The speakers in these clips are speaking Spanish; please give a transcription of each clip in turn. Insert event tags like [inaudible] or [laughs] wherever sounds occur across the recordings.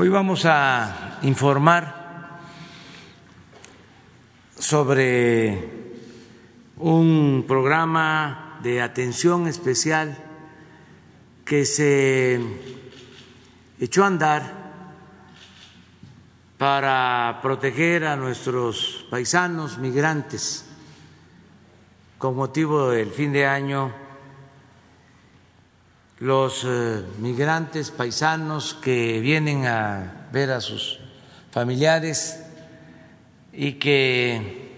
Hoy vamos a informar sobre un programa de atención especial que se echó a andar para proteger a nuestros paisanos migrantes con motivo del fin de año, los eh, migrantes paisanos que vienen a ver a sus familiares y que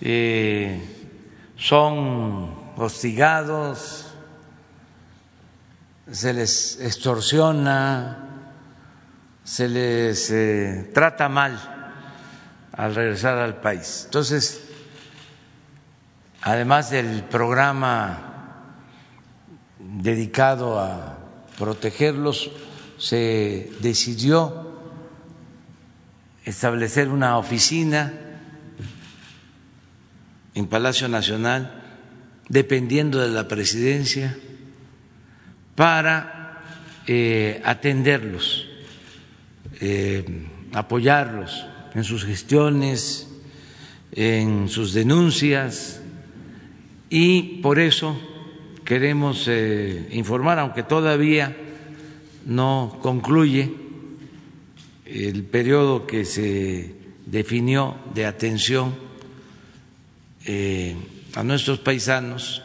eh, son hostigados, se les extorsiona, se les eh, trata mal al regresar al país. Entonces, además del programa dedicado a protegerlos, se decidió establecer una oficina en Palacio Nacional, dependiendo de la presidencia, para eh, atenderlos eh, apoyarlos en sus gestiones, en sus denuncias y por eso queremos eh, informar, aunque todavía no concluye el periodo que se definió de atención eh, a nuestros paisanos,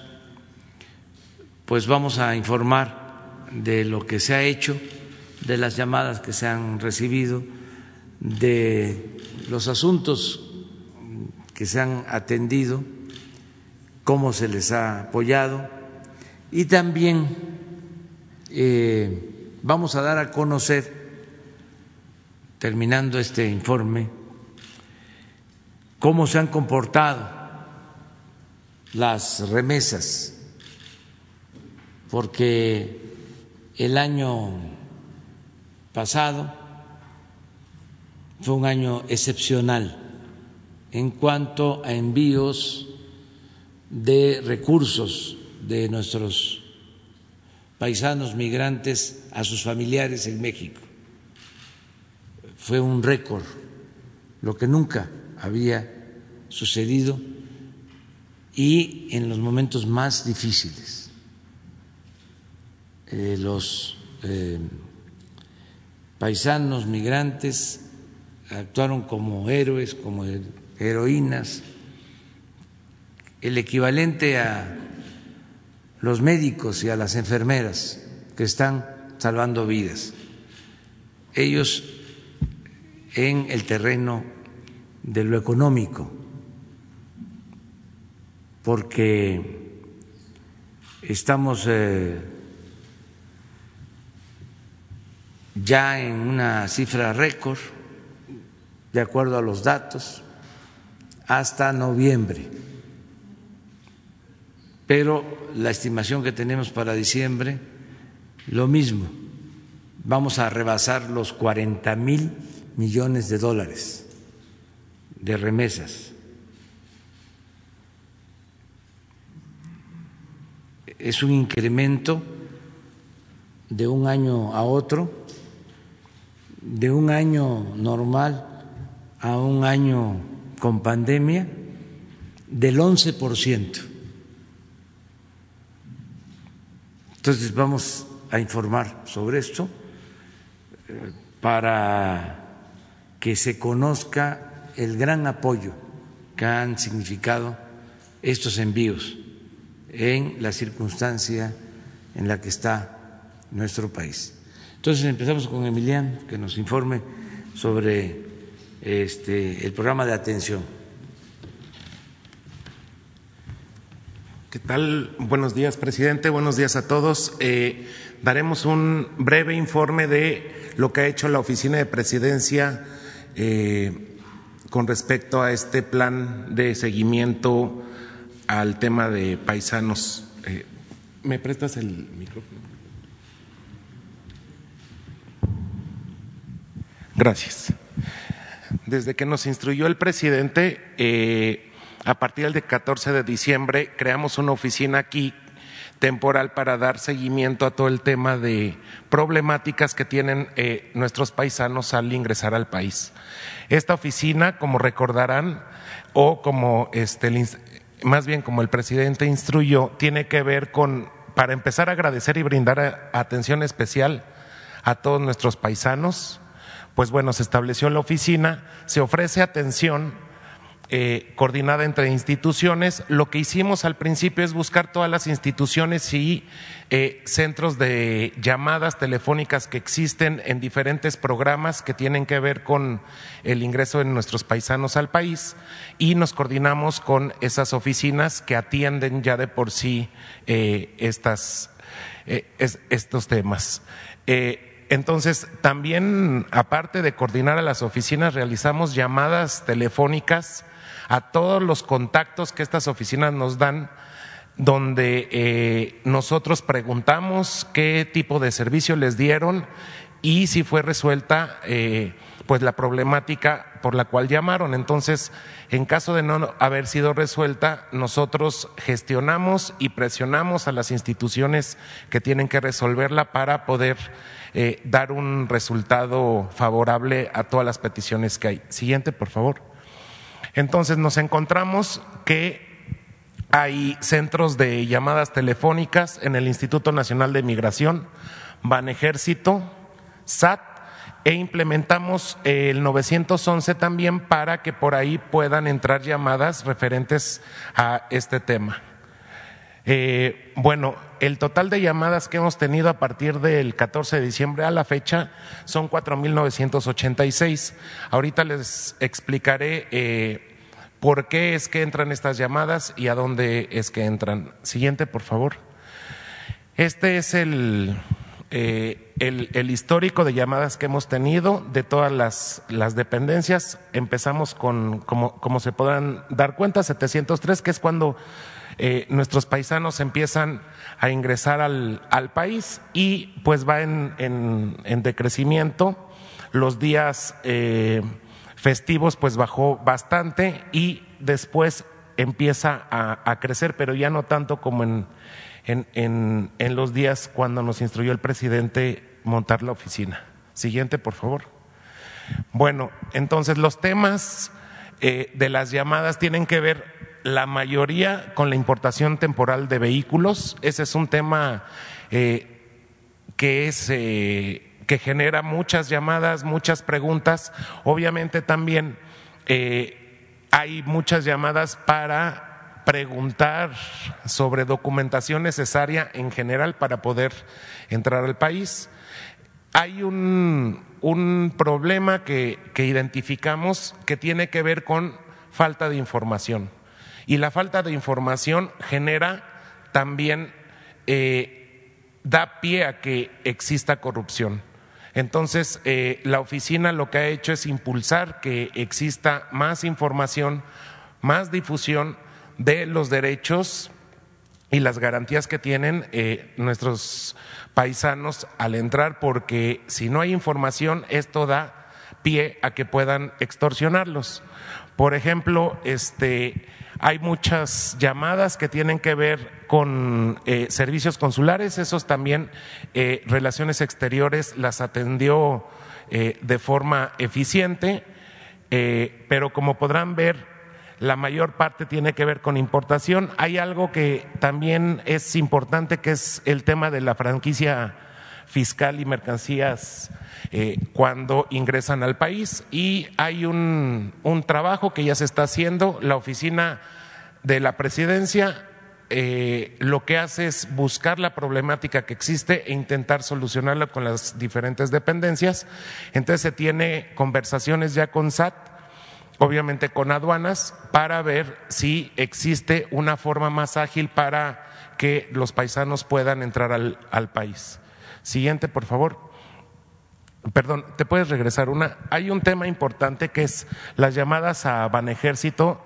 pues vamos a informar de lo que se ha hecho de las llamadas que se han recibido, de los asuntos que se han atendido, cómo se les ha apoyado y también eh, vamos a dar a conocer, terminando este informe, cómo se han comportado las remesas, porque el año pasado fue un año excepcional en cuanto a envíos de recursos de nuestros paisanos migrantes a sus familiares en México. Fue un récord, lo que nunca había sucedido y en los momentos más difíciles. Eh, los eh, paisanos migrantes actuaron como héroes, como heroínas, el equivalente a los médicos y a las enfermeras que están salvando vidas. Ellos en el terreno de lo económico, porque estamos eh, ya en una cifra récord, de acuerdo a los datos, hasta noviembre. Pero la estimación que tenemos para diciembre, lo mismo, vamos a rebasar los 40 mil millones de dólares de remesas. Es un incremento de un año a otro de un año normal a un año con pandemia del 11%. Entonces vamos a informar sobre esto eh, para que se conozca el gran apoyo que han significado estos envíos en la circunstancia en la que está nuestro país. Entonces empezamos con Emiliano, que nos informe sobre este, el programa de atención. ¿Qué tal? Buenos días, presidente. Buenos días a todos. Eh, daremos un breve informe de lo que ha hecho la oficina de presidencia eh, con respecto a este plan de seguimiento al tema de paisanos. Eh, ¿Me prestas el micrófono? Gracias. Desde que nos instruyó el presidente, a partir del 14 de diciembre, creamos una oficina aquí temporal para dar seguimiento a todo el tema de problemáticas que tienen eh, nuestros paisanos al ingresar al país. Esta oficina, como recordarán, o como este, más bien como el presidente instruyó, tiene que ver con, para empezar a agradecer y brindar atención especial a todos nuestros paisanos, pues bueno, se estableció la oficina, se ofrece atención eh, coordinada entre instituciones. Lo que hicimos al principio es buscar todas las instituciones y eh, centros de llamadas telefónicas que existen en diferentes programas que tienen que ver con el ingreso de nuestros paisanos al país y nos coordinamos con esas oficinas que atienden ya de por sí eh, estas, estos temas. Entonces, también, aparte de coordinar a las oficinas, realizamos llamadas telefónicas a todos los contactos que estas oficinas nos dan, donde eh, nosotros preguntamos qué tipo de servicio les dieron y si fue resuelta eh, pues la problemática por la cual llamaron. Entonces, en caso de no haber sido resuelta, nosotros gestionamos y presionamos a las instituciones que tienen que resolverla para poder eh, dar un resultado favorable a todas las peticiones que hay. Siguiente, por favor. Entonces nos encontramos que hay centros de llamadas telefónicas en el Instituto Nacional de Migración, Ejército, SAT, e implementamos el 911 también para que por ahí puedan entrar llamadas referentes a este tema. Eh, bueno, el total de llamadas que hemos tenido a partir del 14 de diciembre a la fecha son 4.986. Ahorita les explicaré eh, por qué es que entran estas llamadas y a dónde es que entran. Siguiente, por favor. Este es el, eh, el, histórico de llamadas que hemos tenido de todas las, las dependencias. Empezamos con, como, como se podrán dar cuenta, 703, que es cuando eh, nuestros paisanos empiezan a ingresar al, país y pues va en, decrecimiento. Los días eh, festivos pues bajó bastante y después empieza a, crecer, pero ya no tanto como en, en, los días cuando nos instruyó el presidente montar la oficina. Siguiente, por favor. Bueno, entonces los temas eh, de las llamadas tienen que ver la mayoría con la importación temporal de vehículos. Ese es un tema eh, que es eh, que genera muchas llamadas, muchas preguntas. Obviamente también eh, hay muchas llamadas para preguntar sobre documentación necesaria en general para poder entrar al país. Hay un, un problema que, que identificamos que tiene que ver con falta de información. Y la falta de información genera también, eh, da pie a que exista corrupción. Entonces, eh, la oficina lo que ha hecho es impulsar que exista más información, más difusión de los derechos y las garantías que tienen eh, nuestros paisanos al entrar, porque si no hay información, esto da pie a que puedan extorsionarlos. Por ejemplo, este, hay muchas llamadas que tienen que ver con eh, servicios consulares, esos también eh, Relaciones Exteriores las atendió eh, de forma eficiente, pero como podrán ver, la mayor parte tiene que ver con importación. Hay algo que también es importante, que es el tema de la franquicia fiscal y mercancías eh, cuando ingresan al país y hay un, trabajo que ya se está haciendo. La oficina de la presidencia eh, lo que hace es buscar la problemática que existe e intentar solucionarla con las diferentes dependencias. Entonces se tiene conversaciones ya con SAT, obviamente con aduanas, para ver si existe una forma más ágil para que los paisanos puedan entrar al país. Siguiente, por favor. Perdón, ¿te puedes regresar una? Hay un tema importante que es las llamadas a Banejército.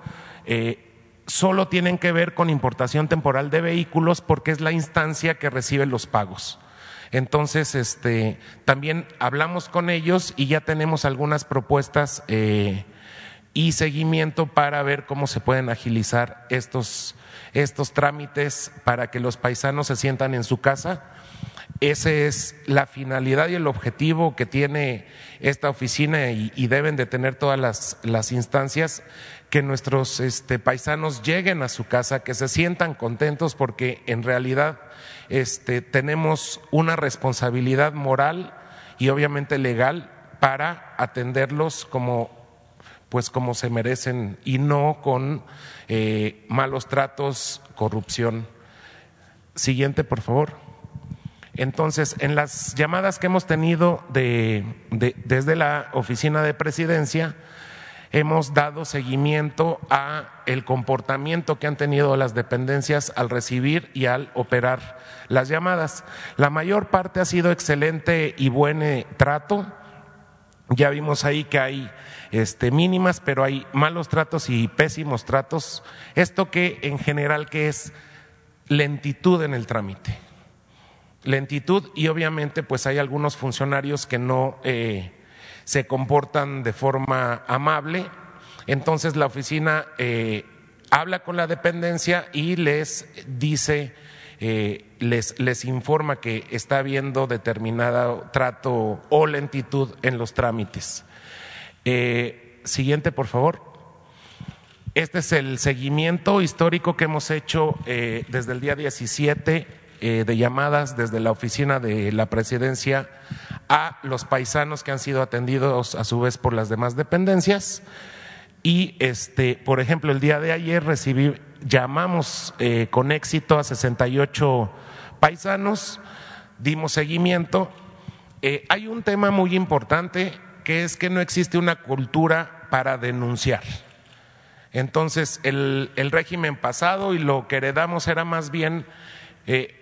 Eh, solo tienen que ver con importación temporal de vehículos porque es la instancia que recibe los pagos. Entonces, este, también hablamos con ellos y ya tenemos algunas propuestas eh, y seguimiento para ver cómo se pueden agilizar estos, estos trámites para que los paisanos se sientan en su casa. Esa es la finalidad y el objetivo que tiene esta oficina y, deben de tener todas las, instancias que nuestros este, paisanos lleguen a su casa, que se sientan contentos porque en realidad este, tenemos una responsabilidad moral y obviamente legal para atenderlos como pues como se merecen y no con eh, malos tratos, corrupción. Siguiente, por favor. Entonces, en las llamadas que hemos tenido de, desde la oficina de presidencia, hemos dado seguimiento a el comportamiento que han tenido las dependencias al recibir y al operar las llamadas. La mayor parte ha sido excelente y buen eh, trato. Ya vimos ahí que hay este, mínimas, pero hay malos tratos y pésimos tratos. Esto que en general que es lentitud en el trámite. Lentitud y obviamente pues hay algunos funcionarios que no eh, se comportan de forma amable. Entonces la oficina eh, habla con la dependencia y les dice, eh, les, les informa que está habiendo determinado trato o lentitud en los trámites. Siguiente, por favor. Este es el seguimiento histórico que hemos hecho desde el día 17 de llamadas desde la oficina de la presidencia a los paisanos que han sido atendidos a su vez por las demás dependencias. Y este, por ejemplo, el día de ayer recibí, llamamos eh, con éxito a 68 paisanos, dimos seguimiento. Eh, hay un tema muy importante que es que no existe una cultura para denunciar. Entonces, el, régimen pasado y lo que heredamos era más bien eh,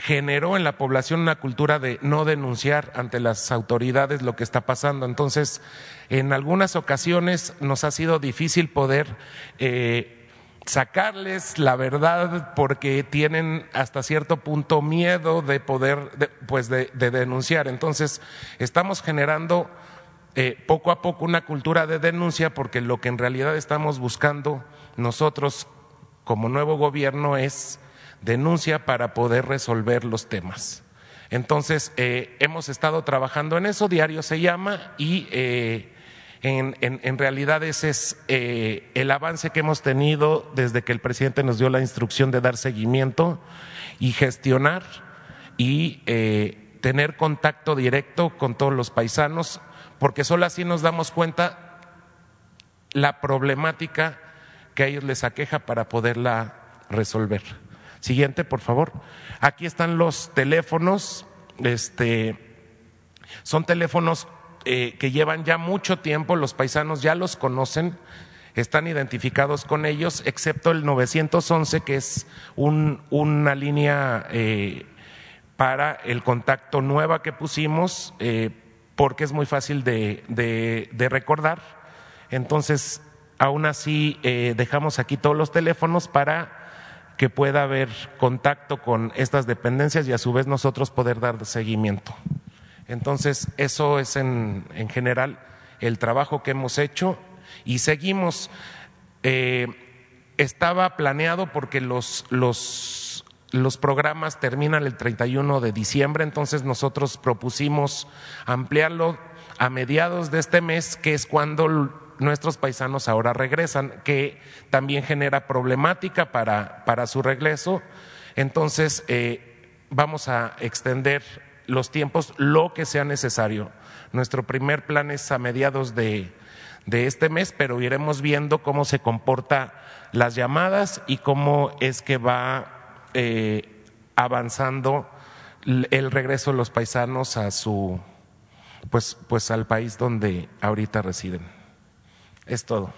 generó en la población una cultura de no denunciar ante las autoridades lo que está pasando. Entonces, en algunas ocasiones nos ha sido difícil poder eh, sacarles la verdad porque tienen hasta cierto punto miedo de poder, pues de, denunciar. Entonces, estamos generando eh, poco a poco una cultura de denuncia porque lo que en realidad estamos buscando nosotros como nuevo gobierno es denuncia para poder resolver los temas. Entonces, eh, hemos estado trabajando en eso, diario se llama, y eh, en, realidad ese es eh, el avance que hemos tenido desde que el presidente nos dio la instrucción de dar seguimiento y gestionar y tener contacto directo con todos los paisanos, porque solo así nos damos cuenta la problemática que a ellos les aqueja para poderla resolver. Siguiente, por favor. Aquí están los teléfonos. Este, son teléfonos eh, que llevan ya mucho tiempo, los paisanos ya los conocen, están identificados con ellos, excepto el 911, que es una línea eh, para el contacto nueva que pusimos, eh, porque es muy fácil de, de recordar. Entonces, aún así, dejamos aquí todos los teléfonos para que pueda haber contacto con estas dependencias y a su vez nosotros poder dar seguimiento. Entonces, eso es en, general el trabajo que hemos hecho y seguimos. Eh, estaba planeado porque los, los, los programas terminan el 31 de diciembre, entonces nosotros propusimos ampliarlo a mediados de este mes, que es cuando nuestros paisanos ahora regresan, que también genera problemática para, para su regreso. Entonces, eh, vamos a extender los tiempos lo que sea necesario. Nuestro primer plan es a mediados de, de este mes, pero iremos viendo cómo se comporta las llamadas y cómo es que va eh, avanzando el regreso de los paisanos a su pues, pues al país donde ahorita residen. Es todo.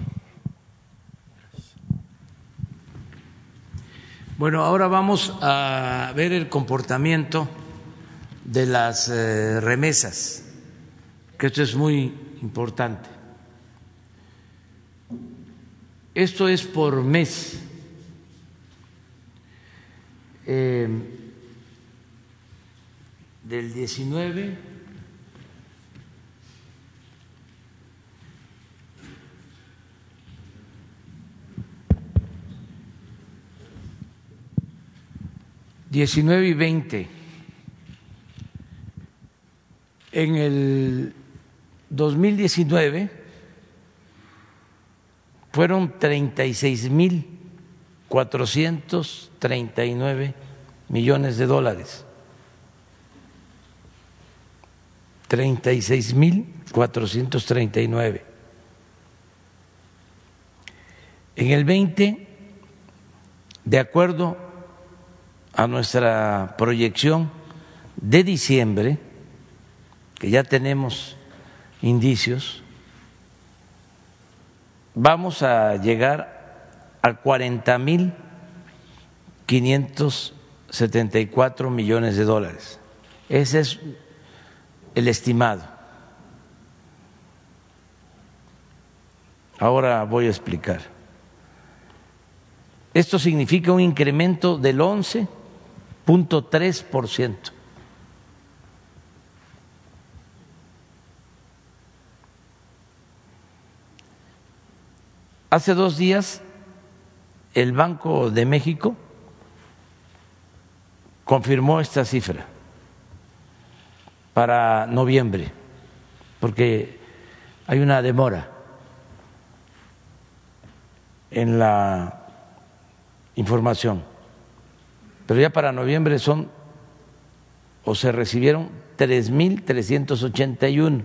Bueno, ahora vamos a ver el comportamiento de las eh, remesas, que esto es muy importante. Esto es por mes. Eh, del 19 19 y 20. En el 2019 fueron 36 mil 439 millones de dólares. 36 mil 439. En el 20, de acuerdo a nuestra proyección de diciembre, que ya tenemos indicios, vamos a llegar a 40 mil 574 millones de dólares. Ese es el estimado. Ahora voy a explicar. Esto significa un incremento del 11.3%. Hace dos días el Banco de México confirmó esta cifra para noviembre, porque hay una demora en la información, pero ya para noviembre son o se recibieron 3.381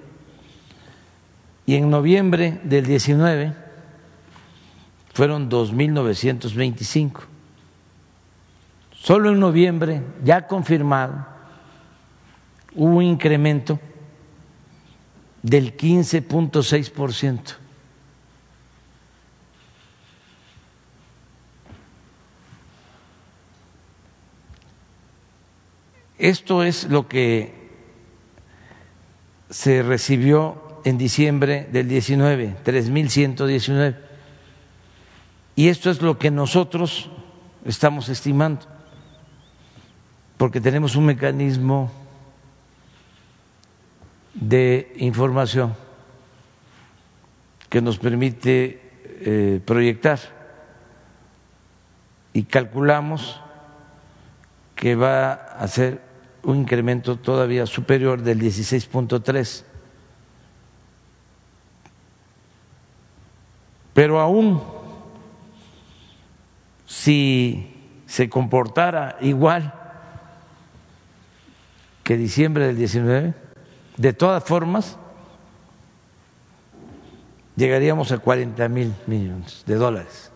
y en noviembre del 19 fueron 2.925. Solo en noviembre, ya confirmado, hubo un incremento del 15.6%. Esto es lo que se recibió en diciembre del 19, 3.119. Y esto es lo que nosotros estamos estimando, porque tenemos un mecanismo de información que nos permite eh, proyectar y calculamos que va a ser un incremento todavía superior del 16.3. Pero aún si se comportara igual que diciembre del 19, de todas formas llegaríamos a 40 mil millones de dólares.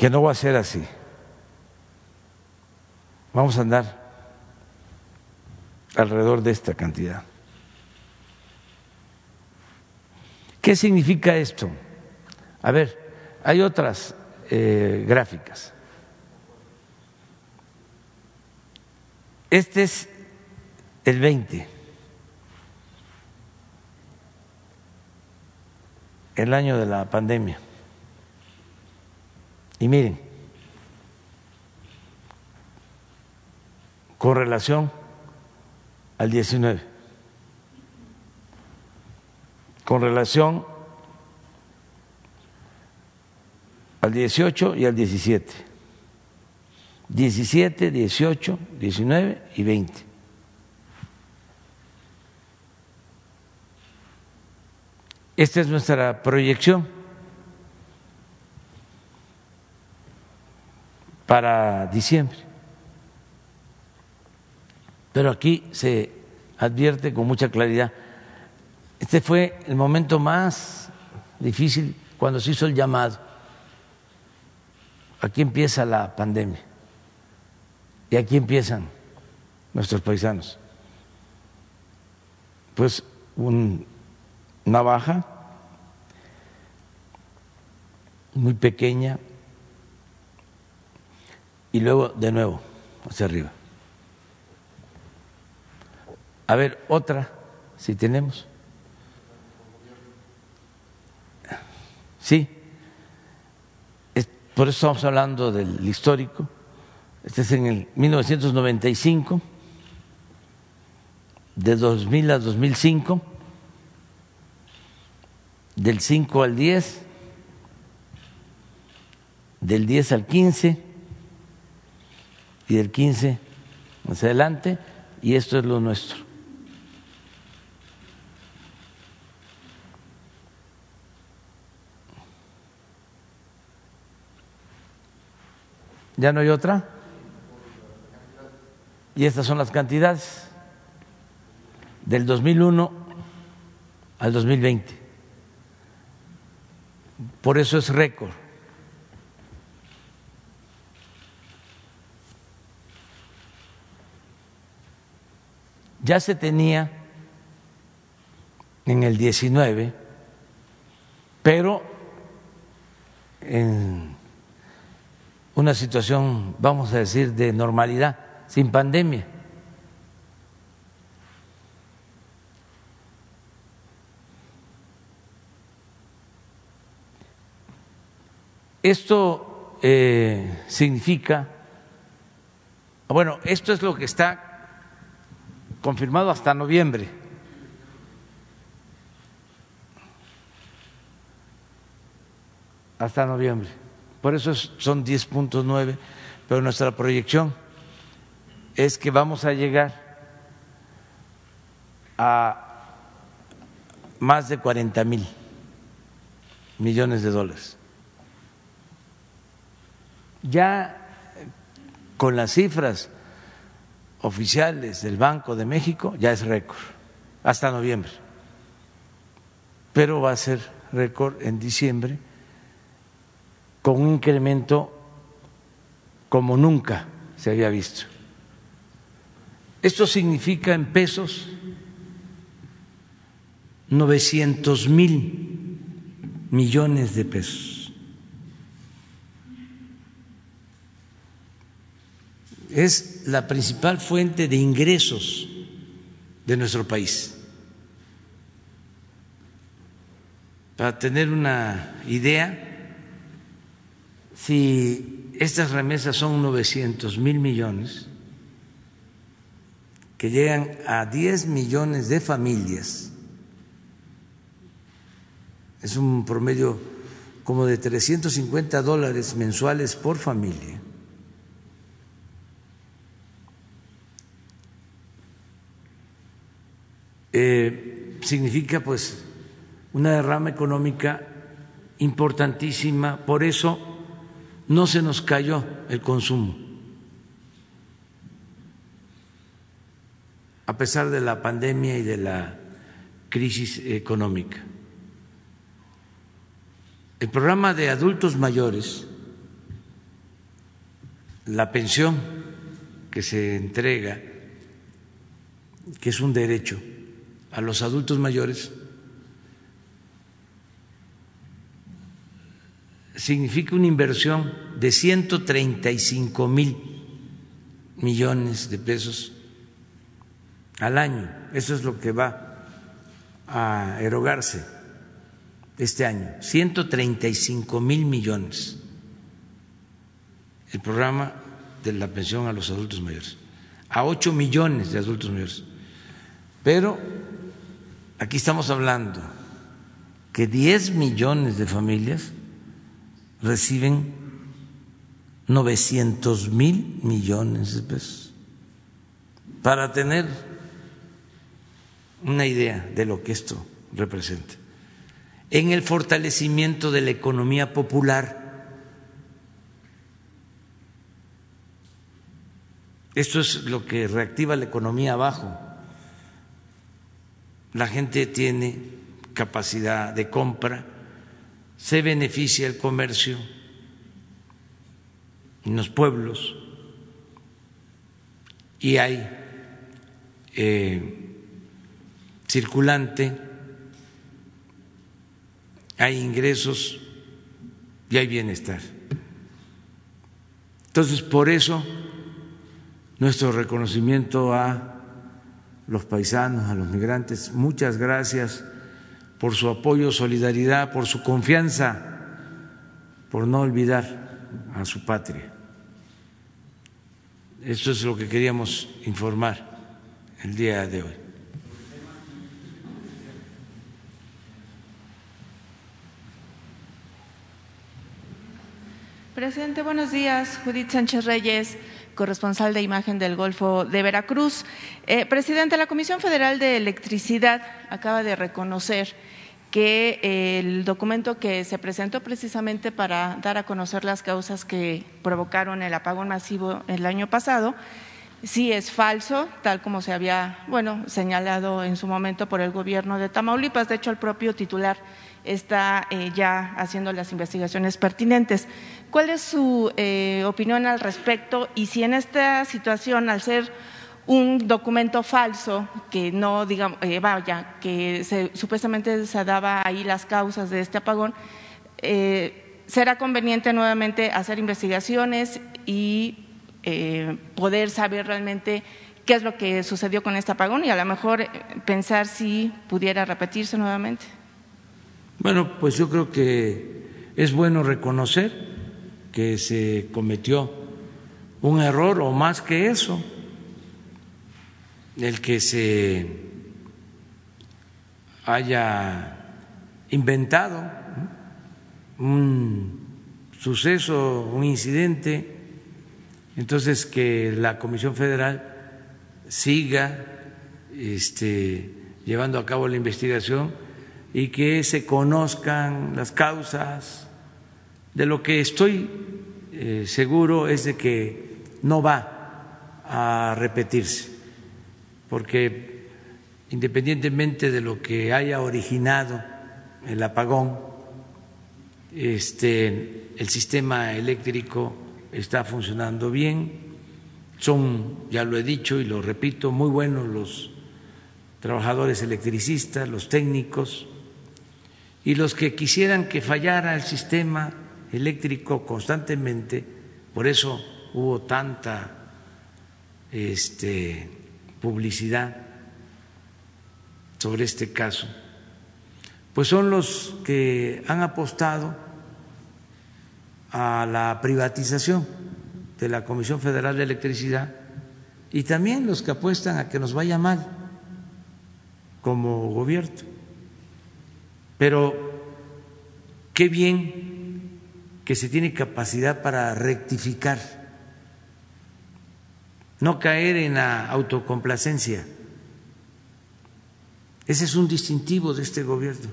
Que no va a ser así. Vamos a andar alrededor de esta cantidad. ¿Qué significa esto? A ver, hay otras eh, gráficas. Este es el 20, el año de la pandemia. Y miren, con relación al 19, con relación al 18 y al 17. 17, 18, 19 y 20. Esta es nuestra proyección. Para diciembre. Pero aquí se advierte con mucha claridad. Este fue el momento más difícil cuando se hizo el llamado. Aquí empieza la pandemia y aquí empiezan nuestros paisanos. Pues una baja muy pequeña, y luego de nuevo hacia arriba. A ver, otra, si tenemos. Sí, por eso estamos hablando del histórico. Este es en el 1995, de 2000 a 2005, del 5 al 10 del 10 al 15 y del 15 hacia adelante, y esto es lo nuestro. ¿Ya no hay otra? Y estas son las cantidades del 2001 al 2020. Por eso es récord. Ya se tenía en el 19, pero en una situación, vamos a decir, de normalidad, sin pandemia. Esto eh, significa, bueno, esto es lo que está confirmado hasta noviembre. Hasta noviembre. Por eso son 10.9, pero nuestra proyección es que vamos a llegar a más de 40 mil millones de dólares. Ya con las cifras oficiales del Banco de México ya es récord, hasta noviembre. Pero va a ser récord en diciembre con un incremento como nunca se había visto. Esto significa en pesos 900 mil millones de pesos. Es la principal fuente de ingresos de nuestro país. Para tener una idea, si estas remesas son 900 mil millones, que llegan a 10 millones de familias, es un promedio como de 350 dólares mensuales por familia. Eh, significa pues una derrama económica importantísima, por eso no se nos cayó el consumo, a pesar de la pandemia y de la crisis económica. El programa de adultos mayores, la pensión que se entrega, que es un derecho a los adultos mayores, significa una inversión de 135 mil millones de pesos al año. Eso es lo que va a erogarse este año, 135 mil millones. El programa de la pensión a los adultos mayores, a 8 millones de adultos mayores. Pero aquí estamos hablando que 10 millones de familias reciben 900 mil millones de pesos. Para tener una idea de lo que esto representa. En el fortalecimiento de la economía popular. Esto es lo que reactiva la economía abajo. La gente tiene capacidad de compra se beneficia el comercio en los pueblos y hay eh, circulante, hay ingresos y hay bienestar. Entonces, por eso nuestro reconocimiento a los paisanos, a los migrantes, muchas gracias por su apoyo, solidaridad, por su confianza, por no olvidar a su patria. Esto es lo que queríamos informar el día de hoy. Presidente, buenos días. Judith Sánchez Reyes, corresponsal de imagen del Golfo de Veracruz. Eh, presidente, la Comisión Federal de Electricidad acaba de reconocer que el documento que se presentó precisamente para dar a conocer las causas que provocaron el apagón masivo el año pasado, sí es falso, tal como se había, bueno, señalado en su momento por el gobierno de Tamaulipas. De hecho, el propio titular está eh, ya haciendo las investigaciones pertinentes. ¿Cuál es su eh, opinión al respecto? Y si en esta situación, al ser un documento falso que no, digamos, eh, vaya, que supuestamente se daba ahí las causas de este apagón, será conveniente nuevamente hacer investigaciones y poder saber realmente qué es lo que sucedió con este apagón y a lo mejor pensar si pudiera repetirse nuevamente. Bueno, pues yo creo que es bueno reconocer que se cometió un error o más que eso, el que se haya inventado un suceso, un incidente, entonces que la Comisión Federal siga este, llevando a cabo la investigación y que se conozcan las causas. De lo que estoy eh, seguro es de que no va a repetirse, porque independientemente de lo que haya originado el apagón, este, el sistema eléctrico está funcionando bien, son, ya lo he dicho y lo repito, muy buenos los trabajadores electricistas, los técnicos, y los que quisieran que fallara el sistema eléctrico constantemente, por eso hubo tanta este, publicidad sobre este caso, pues son los que han apostado a la privatización de la Comisión Federal de Electricidad y también los que apuestan a que nos vaya mal como gobierno. Pero qué bien que se tiene capacidad para rectificar, no caer en la autocomplacencia. Ese es un distintivo de este gobierno.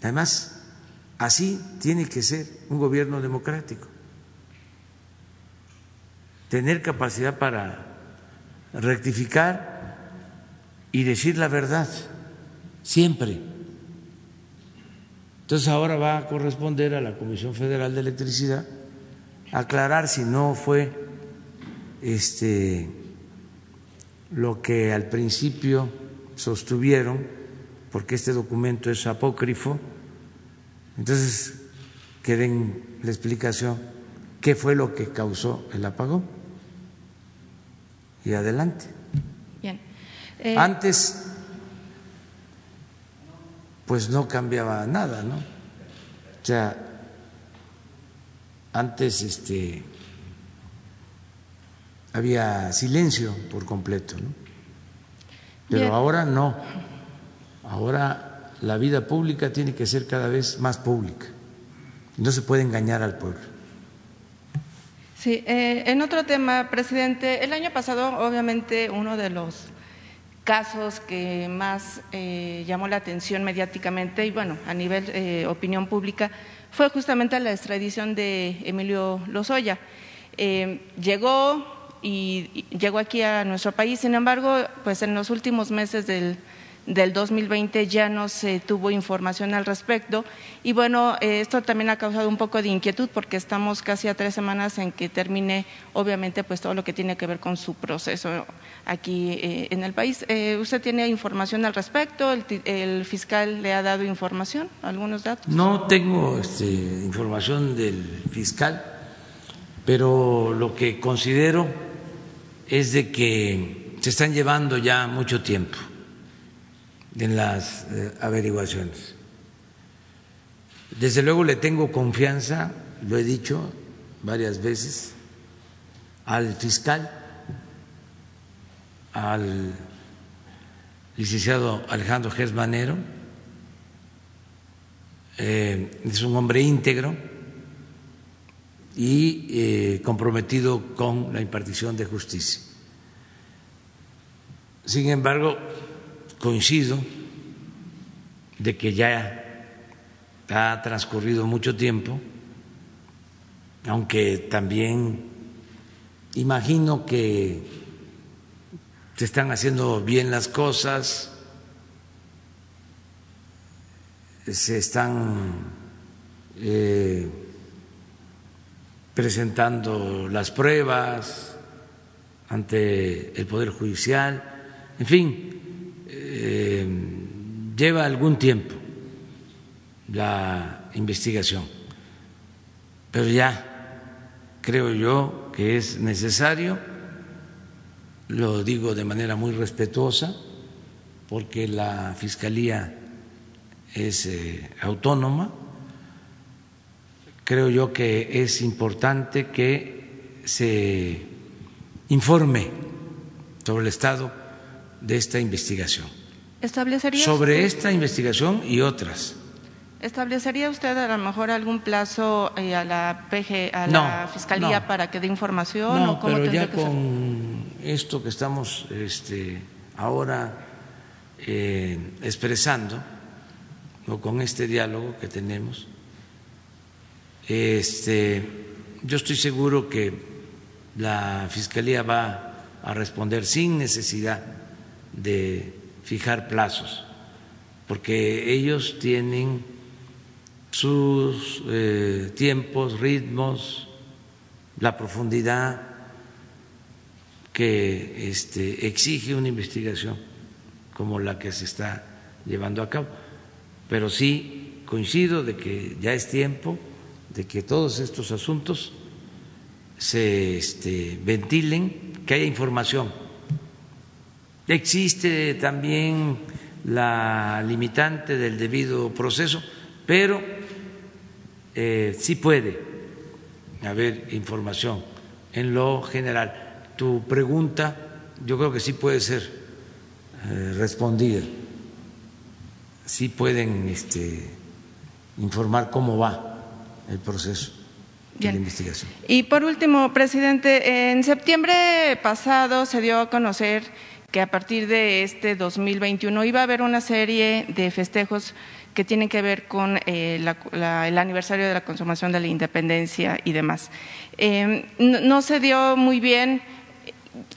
Además, así tiene que ser un gobierno democrático. Tener capacidad para rectificar y decir la verdad siempre. Entonces ahora va a corresponder a la Comisión Federal de Electricidad aclarar si no fue este lo que al principio sostuvieron, porque este documento es apócrifo, entonces que den la explicación qué fue lo que causó el apagón. Y adelante. Bien. Eh, Antes pues no cambiaba nada, ¿no? O sea, antes este había silencio por completo, ¿no? Pero ahora no. Ahora la vida pública tiene que ser cada vez más pública. No se puede engañar al pueblo. Sí, eh, en otro tema, presidente, el año pasado, obviamente, uno de los casos que más eh, llamó la atención mediáticamente y bueno, a nivel eh, opinión pública fue justamente la extradición de Emilio Lozoya. Eh, llegó y llegó aquí a nuestro país, sin embargo, pues en los últimos meses del del 2020 ya no se tuvo información al respecto. Y bueno, eh, esto también ha causado un poco de inquietud porque estamos casi a tres semanas en que termine, obviamente, pues todo lo que tiene que ver con su proceso aquí eh, en el país. Eh, ¿Usted tiene información al respecto? ¿El, fiscal le ha dado información, algunos datos? No tengo este, información del fiscal, pero lo que considero es de que se están llevando ya mucho tiempo en las eh, averiguaciones. Desde luego le tengo confianza, lo he dicho varias veces, al fiscal, al licenciado Alejandro Gersmanero, eh, es un hombre íntegro, y eh, comprometido con la impartición de justicia. Sin embargo, coincido de que ya ha transcurrido mucho tiempo, aunque también imagino que se están haciendo bien las cosas, se están eh, presentando las pruebas ante el Poder Judicial, en fin, eh, lleva algún tiempo la investigación, pero ya creo yo que es necesario, lo digo de manera muy respetuosa, porque la Fiscalía es eh, autónoma, creo yo que es importante que se informe sobre el estado de esta investigación. ¿Establecería sobre esta investigación y otras. ¿Establecería usted a lo mejor algún plazo eh, a la PG, a la Fiscalía para que dé información? No, pero ya con esto que estamos este, ahora eh, expresando, o con este diálogo que tenemos, este, yo estoy seguro que la Fiscalía va a responder sin necesidad de fijar plazos, porque ellos tienen sus eh, tiempos, ritmos, la profundidad que este, exige una investigación como la que se está llevando a cabo. Pero sí coincido de que ya es tiempo de que todos estos asuntos se este, ventilen, que haya información. Existe también la limitante del debido proceso, pero eh, sí puede haber información en lo general. Tu pregunta yo creo que sí puede ser eh, respondida, sí pueden este, informar cómo va el proceso de la investigación. Y por último, presidente, en septiembre pasado se dio a conocer que a partir de este 2021 iba a haber una serie de festejos que tienen que ver con eh, el aniversario de la consumación de la independencia y demás. Em, no, se dio muy bien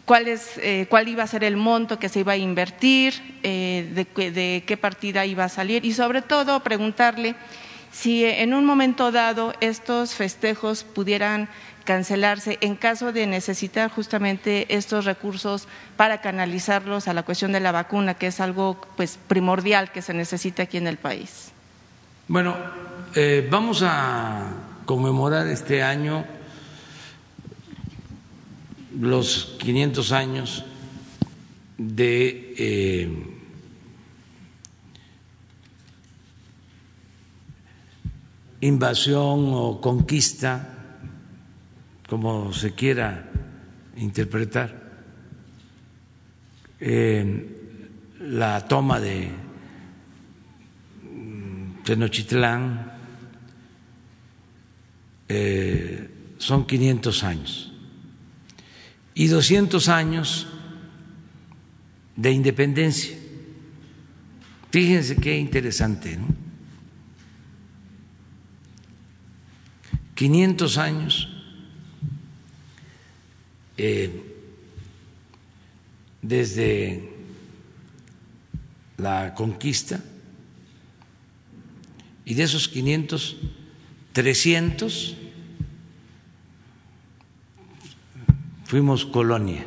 cuál, es, eh, cuál iba a ser el monto que se iba a invertir, eh, de, de qué partida iba a salir y sobre todo preguntarle si en un momento dado estos festejos pudieran cancelarse en caso de necesitar justamente estos recursos para canalizarlos a la cuestión de la vacuna, que es algo pues primordial que se necesita aquí en el país. Bueno, eh, vamos a conmemorar este año los 500 años de eh, invasión o conquista, como se quiera interpretar, la toma de Tenochtitlán eh, son 500 años y 200 años de independencia. Fíjense qué interesante, ¿no? 500 años eh, desde la conquista y de esos 500, 300 fuimos colonia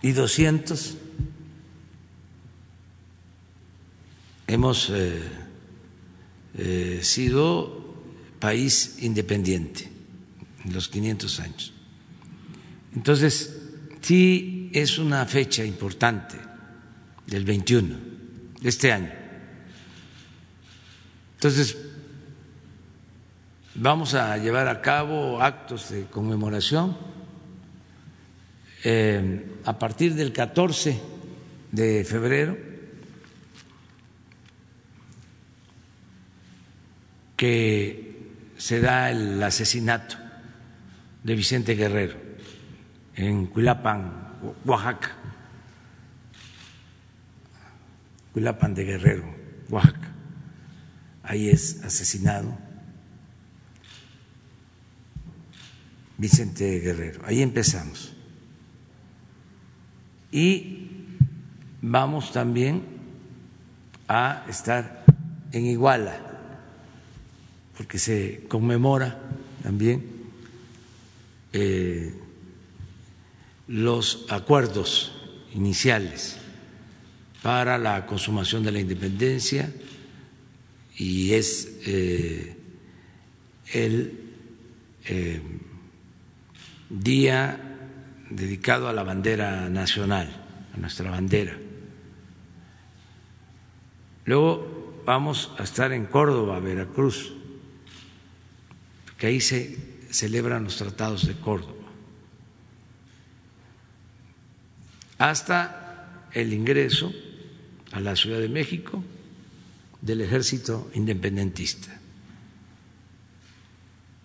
y 200 hemos eh, eh, sido país independiente. en los 500 años. Entonces, sí es una fecha importante del 21, de este año. Entonces, vamos a llevar a cabo actos de conmemoración eh, a partir del 14 de febrero que se da el asesinato de Vicente Guerrero en Cuilapan, Oaxaca. Cuilapan de Guerrero, Oaxaca. Ahí es asesinado Vicente Guerrero. Ahí empezamos. Y vamos también a estar en Iguala porque se conmemora también eh, los acuerdos iniciales para la consumación de la independencia y es eh, el eh, día dedicado a la bandera nacional, a nuestra bandera. Luego vamos a estar en Córdoba, Veracruz, que ahí se celebran los tratados de Córdoba, hasta el ingreso a la Ciudad de México del ejército independentista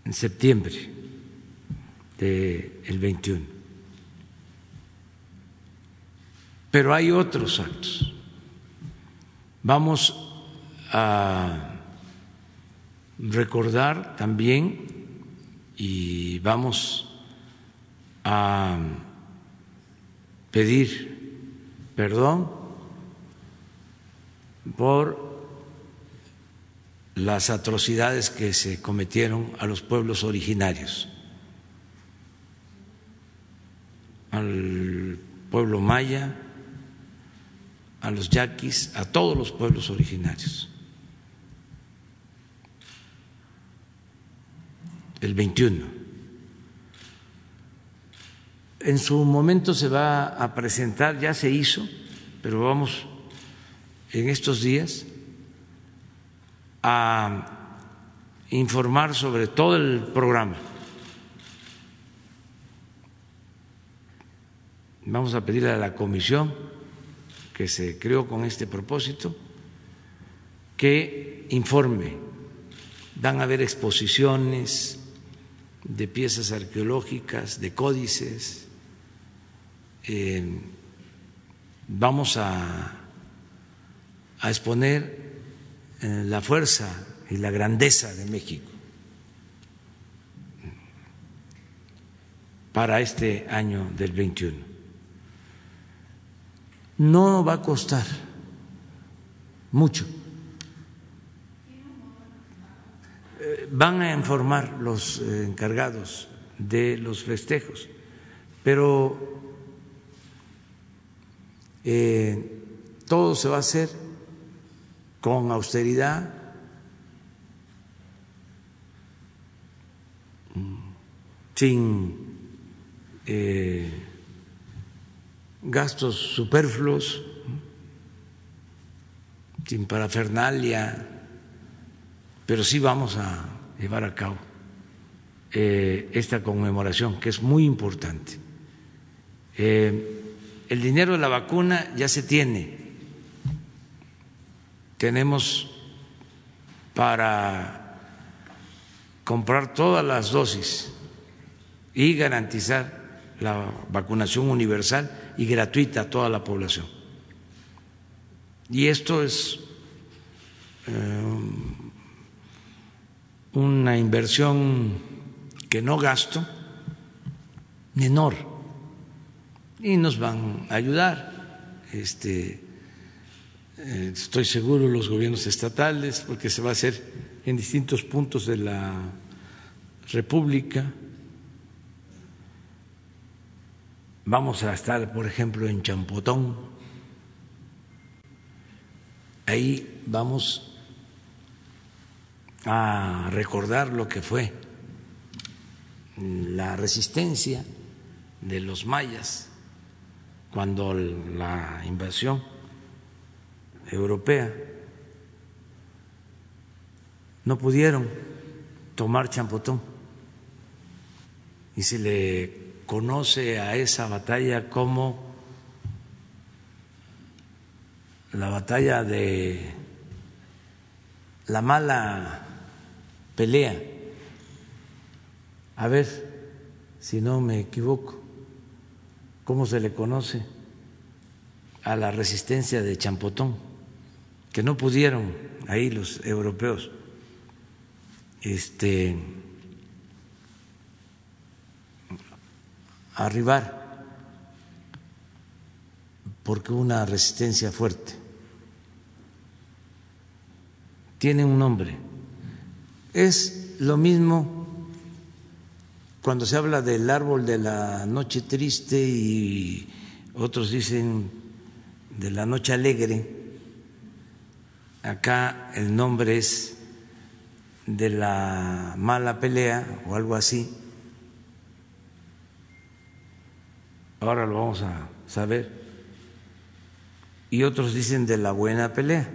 en septiembre del 21. Pero hay otros actos. Vamos a recordar también y vamos a pedir perdón por las atrocidades que se cometieron a los pueblos originarios, al pueblo maya, a los yaquis, a todos los pueblos originarios. El 21. En su momento se va a presentar, ya se hizo, pero vamos en estos días a informar sobre todo el programa. Vamos a pedirle a la comisión que se creó con este propósito que informe. Van a haber exposiciones, de piezas arqueológicas, de códices. Eh, vamos a, exponer eh, la fuerza y la grandeza de México para este año del 21. No va a costar mucho van a informar los eh, encargados de los festejos, pero eh, todo se va a hacer con austeridad, sin eh, gastos superfluos, sin parafernalia pero sí vamos a llevar a cabo eh, esta conmemoración, que es muy importante. Eh, el dinero de la vacuna ya se tiene. Tenemos para comprar todas las dosis y garantizar la vacunación universal y gratuita a toda la población. Y esto es eh, una inversión que no gasto menor y nos van a ayudar. Este eh, estoy seguro los gobiernos estatales porque se va a hacer en distintos puntos de la República. Vamos a estar por ejemplo en Champotón. Ahí vamos a recordar lo que fue la resistencia de los mayas cuando la invasión europea. No pudieron tomar Champotón. Y se le conoce a esa batalla como la batalla de la mala pelea a ver si no me equivoco, cómo se le conoce a la resistencia de Champotón, que no pudieron ahí los europeos este, arribar porque una resistencia fuerte. Tiene un nombre. Es lo mismo cuando se habla del árbol de la noche triste y otros dicen de la noche alegre. Acá el nombre es de la mala pelea o algo así. Ahora lo vamos a saber. Y otros dicen de la buena pelea.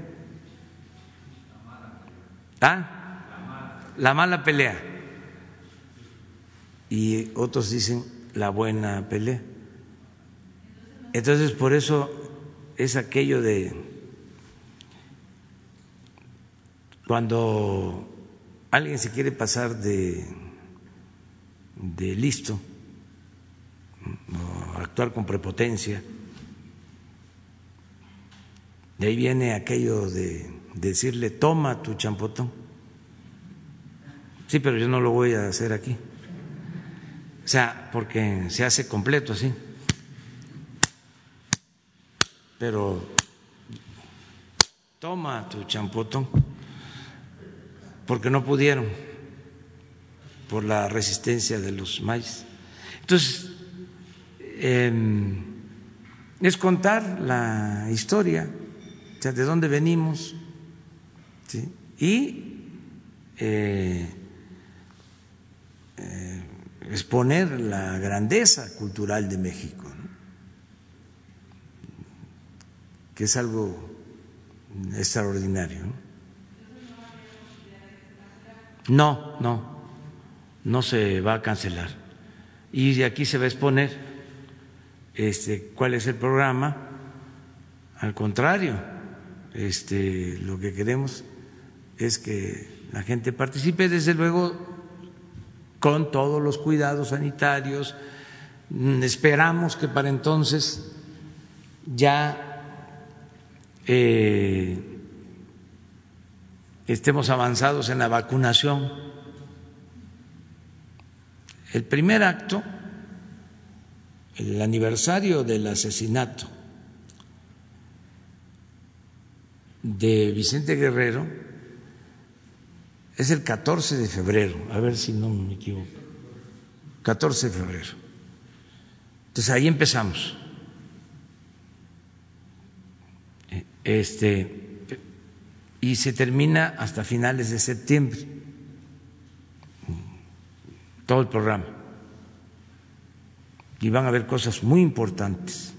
¿Ah? La mala pelea. Y otros dicen la buena pelea. Entonces, por eso es aquello de cuando alguien se quiere pasar de, de listo actuar con prepotencia, de ahí viene aquello de decirle toma tu champotón. Sí, pero yo no lo voy a hacer aquí. O sea, porque se hace completo así. Pero toma tu champotón porque no pudieron por la resistencia de los mayas. Entonces, em, es contar la historia, o sea, de dónde venimos, y eh, eh, exponer la grandeza cultural de México, que es algo extraordinario. ¿no? No, no, se va a cancelar. Y de aquí se va a exponer este, cuál es el programa. Al contrario, este, lo que queremos es que la gente participe, desde luego, con todos los cuidados sanitarios. Esperamos que para entonces ya eh, estemos avanzados en la vacunación. El primer acto, el aniversario del asesinato de Vicente Guerrero, es el 14 de febrero, a ver si no me equivoco, 14 de febrero. Entonces ahí empezamos. Este, y se termina hasta finales de septiembre todo el programa. Y van a haber cosas muy importantes.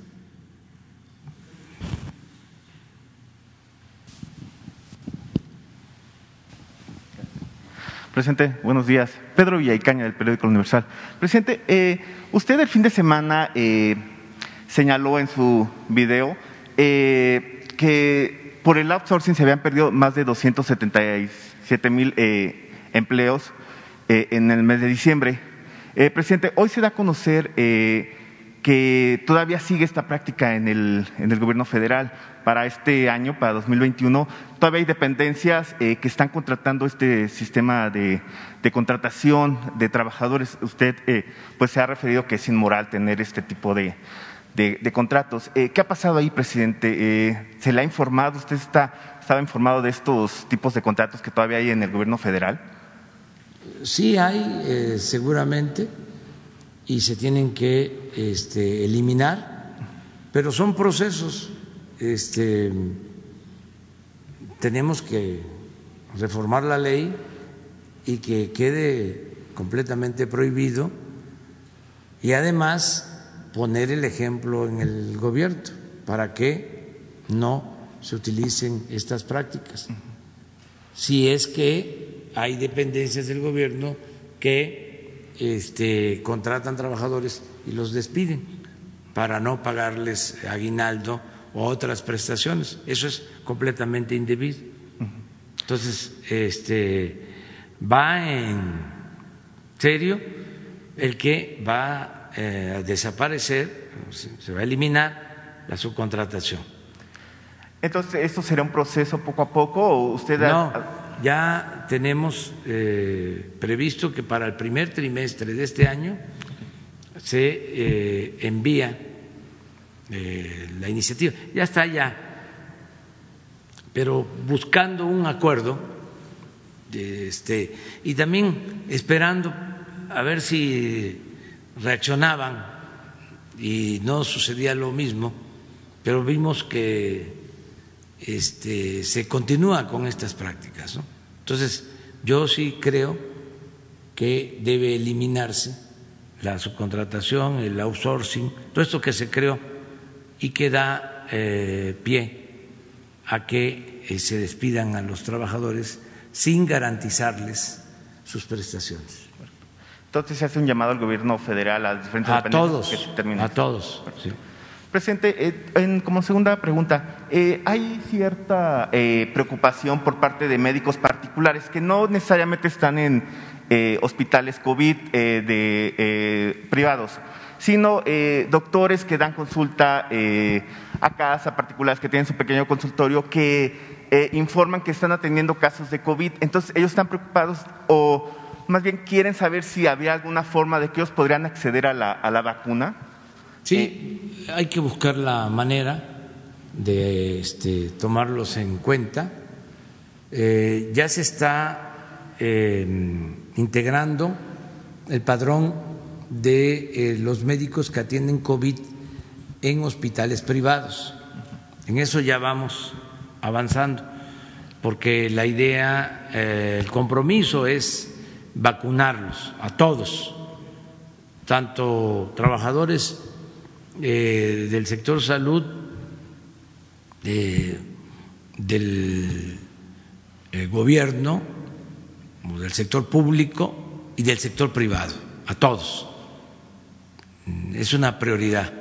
Presidente, buenos días. Pedro Villaicaña del periódico Universal. Presidente, eh, usted el fin de semana eh, señaló en su video eh, que por el outsourcing se habían perdido más de 277 mil eh, empleos eh, en el mes de diciembre. Presidente, hoy se da a conocer que todavía sigue esta práctica en el, en el gobierno federal. Para este año, para 2021, todavía hay dependencias que están contratando este sistema de, contratación de trabajadores. Usted pues se ha referido que es inmoral tener este tipo de, contratos. Eh, ¿Qué ha pasado ahí, presidente? Eh, ¿Se le ha informado? ¿Usted está, estaba informado de estos tipos de contratos que todavía hay en el gobierno federal? Sí hay, eh, seguramente, y se tienen que este, eliminar, pero son procesos. Este, tenemos que reformar la ley y que quede completamente prohibido y además poner el ejemplo en el gobierno para que no se utilicen estas prácticas. Si es que hay dependencias del gobierno que este, contratan trabajadores y los despiden para no pagarles aguinaldo otras prestaciones. Eso es completamente indebido. Entonces, este, va en serio el que va eh, a desaparecer, se va a eliminar la subcontratación. Entonces, ¿esto será un proceso poco a poco o usted No, ya tenemos eh, previsto que para el primer trimestre de este año se eh, envía la iniciativa. Ya está ya, pero buscando un acuerdo este, y también esperando a ver si reaccionaban y no sucedía lo mismo, pero vimos que este, se continúa con estas prácticas. Entonces, yo sí creo que debe eliminarse la subcontratación, el outsourcing, todo esto que se creó y que da eh, pie a que eh, se despidan a los trabajadores sin garantizarles sus prestaciones. Entonces se hace un llamado al gobierno federal, a diferentes a todos, que A todos. Sí. Presidente, eh, como segunda pregunta, eh, ¿hay cierta eh, preocupación por parte de médicos particulares que no necesariamente están en hospitales COVID de, privados, sino doctores que dan consulta a casa, particulares que tienen su pequeño consultorio, que informan que están atendiendo casos de COVID? Entonces, ellos están preocupados o más bien quieren saber si había alguna forma de que ellos podrían acceder a la, a la vacuna. Sí, hay que buscar la manera de este, tomarlos en cuenta. Eh, ya se está em, integrando el padrón de eh, los médicos que atienden COVID en hospitales privados. En eso ya vamos avanzando, porque la idea, eh, el compromiso es vacunarlos a todos, tanto trabajadores eh, del sector salud, del gobierno, del sector público y del sector privado, a todos. Es una prioridad.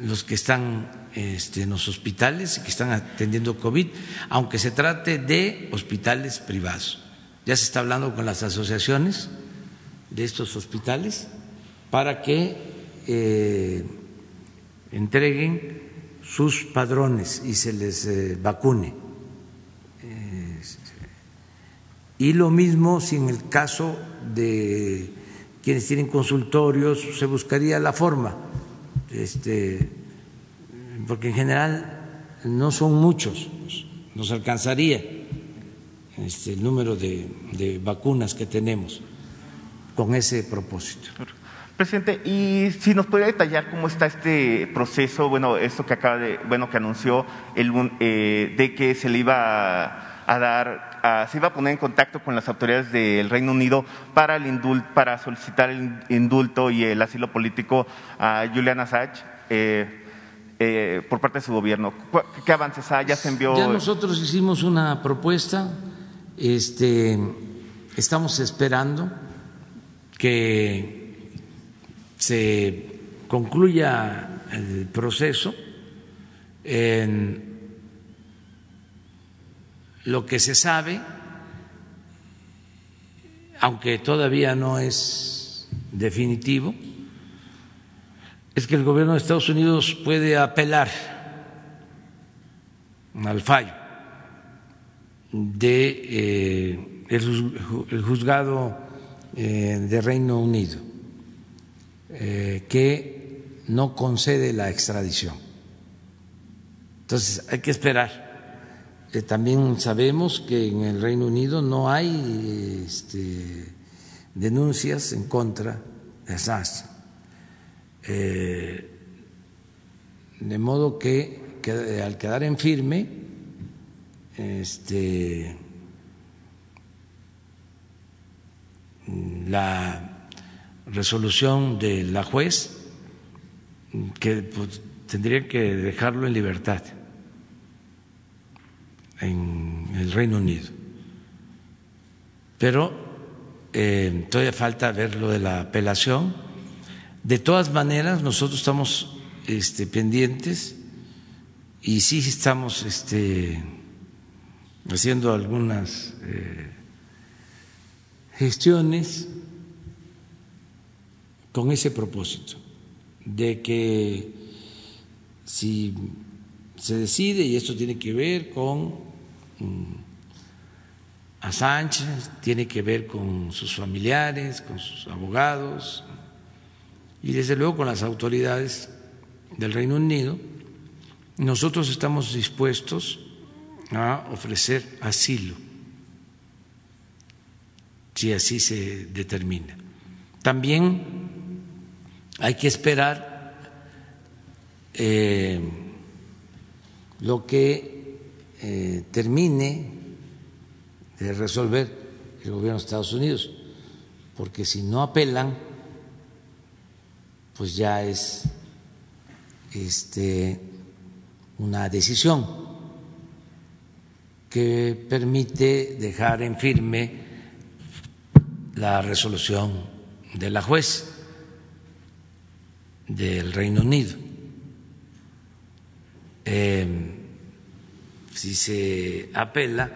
Los que están este, en los hospitales y que están atendiendo COVID, aunque se trate de hospitales privados. Ya se está hablando con las asociaciones de estos hospitales para que eh, entreguen sus padrones y se les eh, vacune. y lo mismo si en el caso de quienes tienen consultorios se buscaría la forma, este, porque en general no son muchos, nos alcanzaría este, el número de, de vacunas que tenemos con ese propósito. Presidente, y si nos podría detallar cómo está este proceso, bueno, esto que acaba de, bueno, que anunció el, eh, de que se le iba a, dar, se iba a poner en contacto con las autoridades del Reino Unido para solicitar el indulto y el asilo político a Julian Assange. Eh, eh, por parte de su gobierno. ¿Qué avances hay? ¿Ya se envió? Ya nosotros hicimos una propuesta, este, estamos esperando que se concluya el proceso en lo que se sabe, aunque todavía no es definitivo, es que el gobierno de Estados Unidos puede apelar al fallo de eh, el juzgado eh, de Reino Unido eh, que no concede la extradición. Entonces hay que esperar. Eh, también sabemos que en el Reino Unido no hay este, denuncias en contra de Assad. Eh, de modo que, al quedar en firme, este, la resolución de la juez que pues, tendría que dejarlo en libertad en el Reino Unido. Pero eh, todavía falta ver lo de la apelación. De todas maneras, nosotros estamos este, pendientes y sí estamos este, haciendo algunas eh, gestiones con ese propósito, de que si se decide, y esto tiene que ver con a Sánchez, tiene que ver con sus familiares, con sus abogados y desde luego con las autoridades del Reino Unido, nosotros estamos dispuestos a ofrecer asilo, si así se determina. También hay que esperar eh, lo que eh, termine de resolver el gobierno de Estados Unidos, porque si no apelan, pues ya es este, una decisión que permite dejar en firme la resolución de la juez del Reino Unido. Em, si se apela,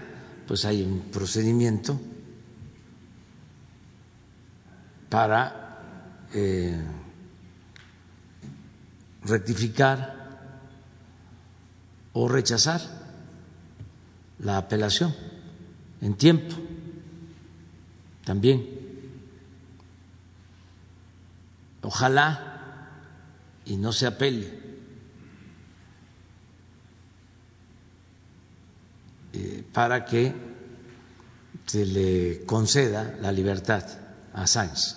pues hay un procedimiento para eh, rectificar o rechazar la apelación en tiempo también. Ojalá y no se apele. Eh, para que se le conceda la libertad a Sánchez.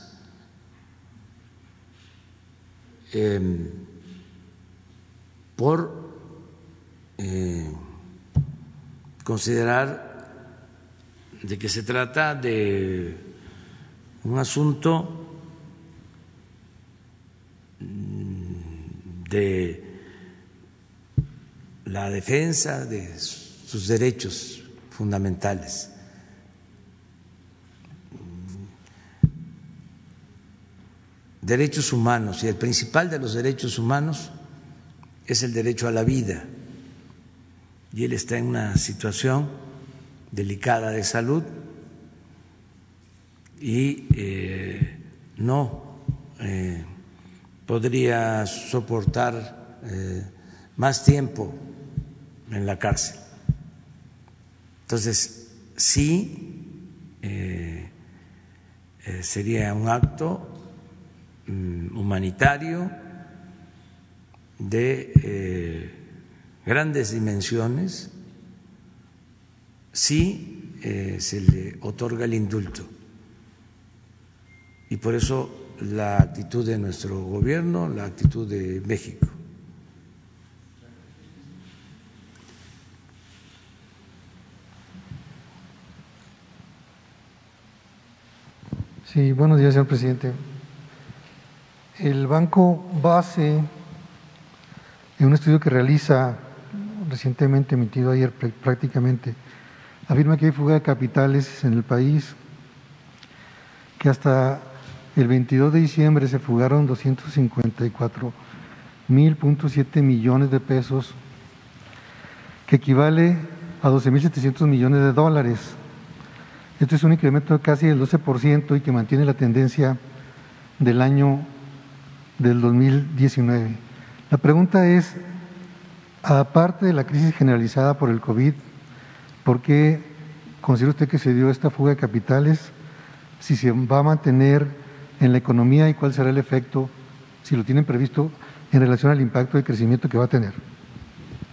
Em, por eh, considerar de que se trata de un asunto de la defensa de sus derechos fundamentales. Derechos humanos, y el principal de los derechos humanos es el derecho a la vida. Y él está en una situación delicada de salud y eh, no eh, podría soportar eh, más tiempo en la cárcel. Entonces, sí sería un acto mm, humanitario de eh, grandes dimensiones si eh, se le otorga el indulto. Y por eso la actitud de nuestro gobierno, la actitud de México. Sí, buenos días, señor presidente. El banco base en un estudio que realiza recientemente emitido ayer prácticamente, afirma que hay fuga de capitales en el país, que hasta el 22 de diciembre se fugaron 254 mil millones de pesos, que equivale a 12.700 millones de dólares. Esto es un incremento de casi del 12% y que mantiene la tendencia del año del 2019. La pregunta es, aparte de la crisis generalizada por el COVID, ¿por qué considera usted que se dio esta fuga de capitales? Si se va a mantener en la economía y cuál será el efecto, si lo tienen previsto, en relación al impacto de crecimiento que va a tener.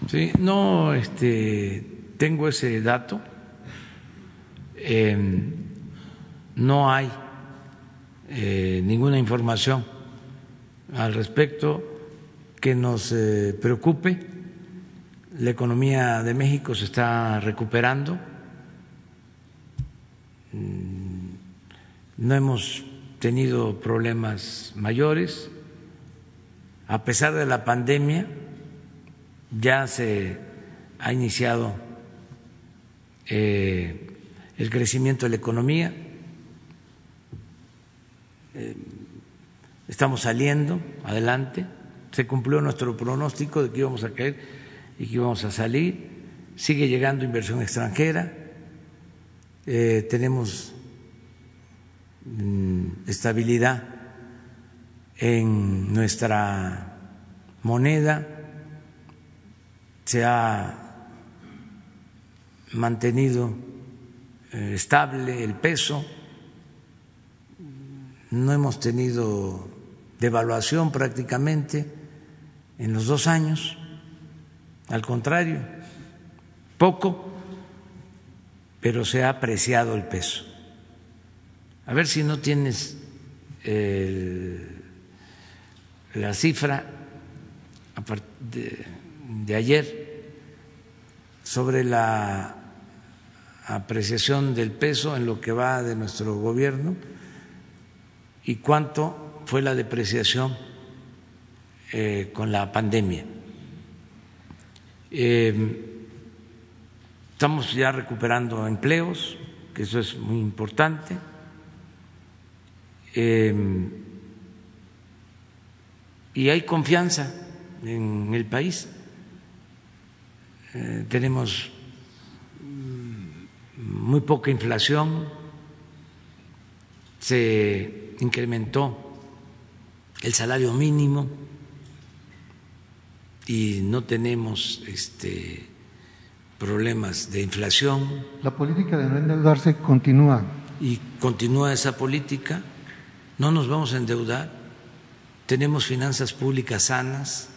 Sí, no este, tengo ese dato. Em, no hay eh, ninguna información al respecto que nos eh, preocupe. La economía de México se está recuperando. Mm, no hemos tenido problemas mayores. A pesar de la pandemia, ya se ha iniciado eh, el crecimiento de la economía. Eh, estamos saliendo adelante se cumplió nuestro pronóstico de que íbamos a caer y que íbamos a salir. Sigue llegando inversión extranjera. Eh, tenemos mm, estabilidad en nuestra moneda, se ha mantenido estable el peso, no hemos tenido devaluación prácticamente en los dos años, al contrario, poco, pero se ha apreciado el peso. A ver si no tienes la cifra de ayer sobre la apreciación del peso en lo que va de nuestro gobierno y cuánto fue la depreciación eh, con la pandemia. Em, estamos ya recuperando empleos, que eso es muy importante. Em, y hay confianza en el país. Eh, tenemos muy poca inflación, se incrementó el salario mínimo y no tenemos este, problemas de inflación. La política de no endeudarse continúa. Y continúa esa política, no nos vamos a endeudar, tenemos finanzas públicas sanas.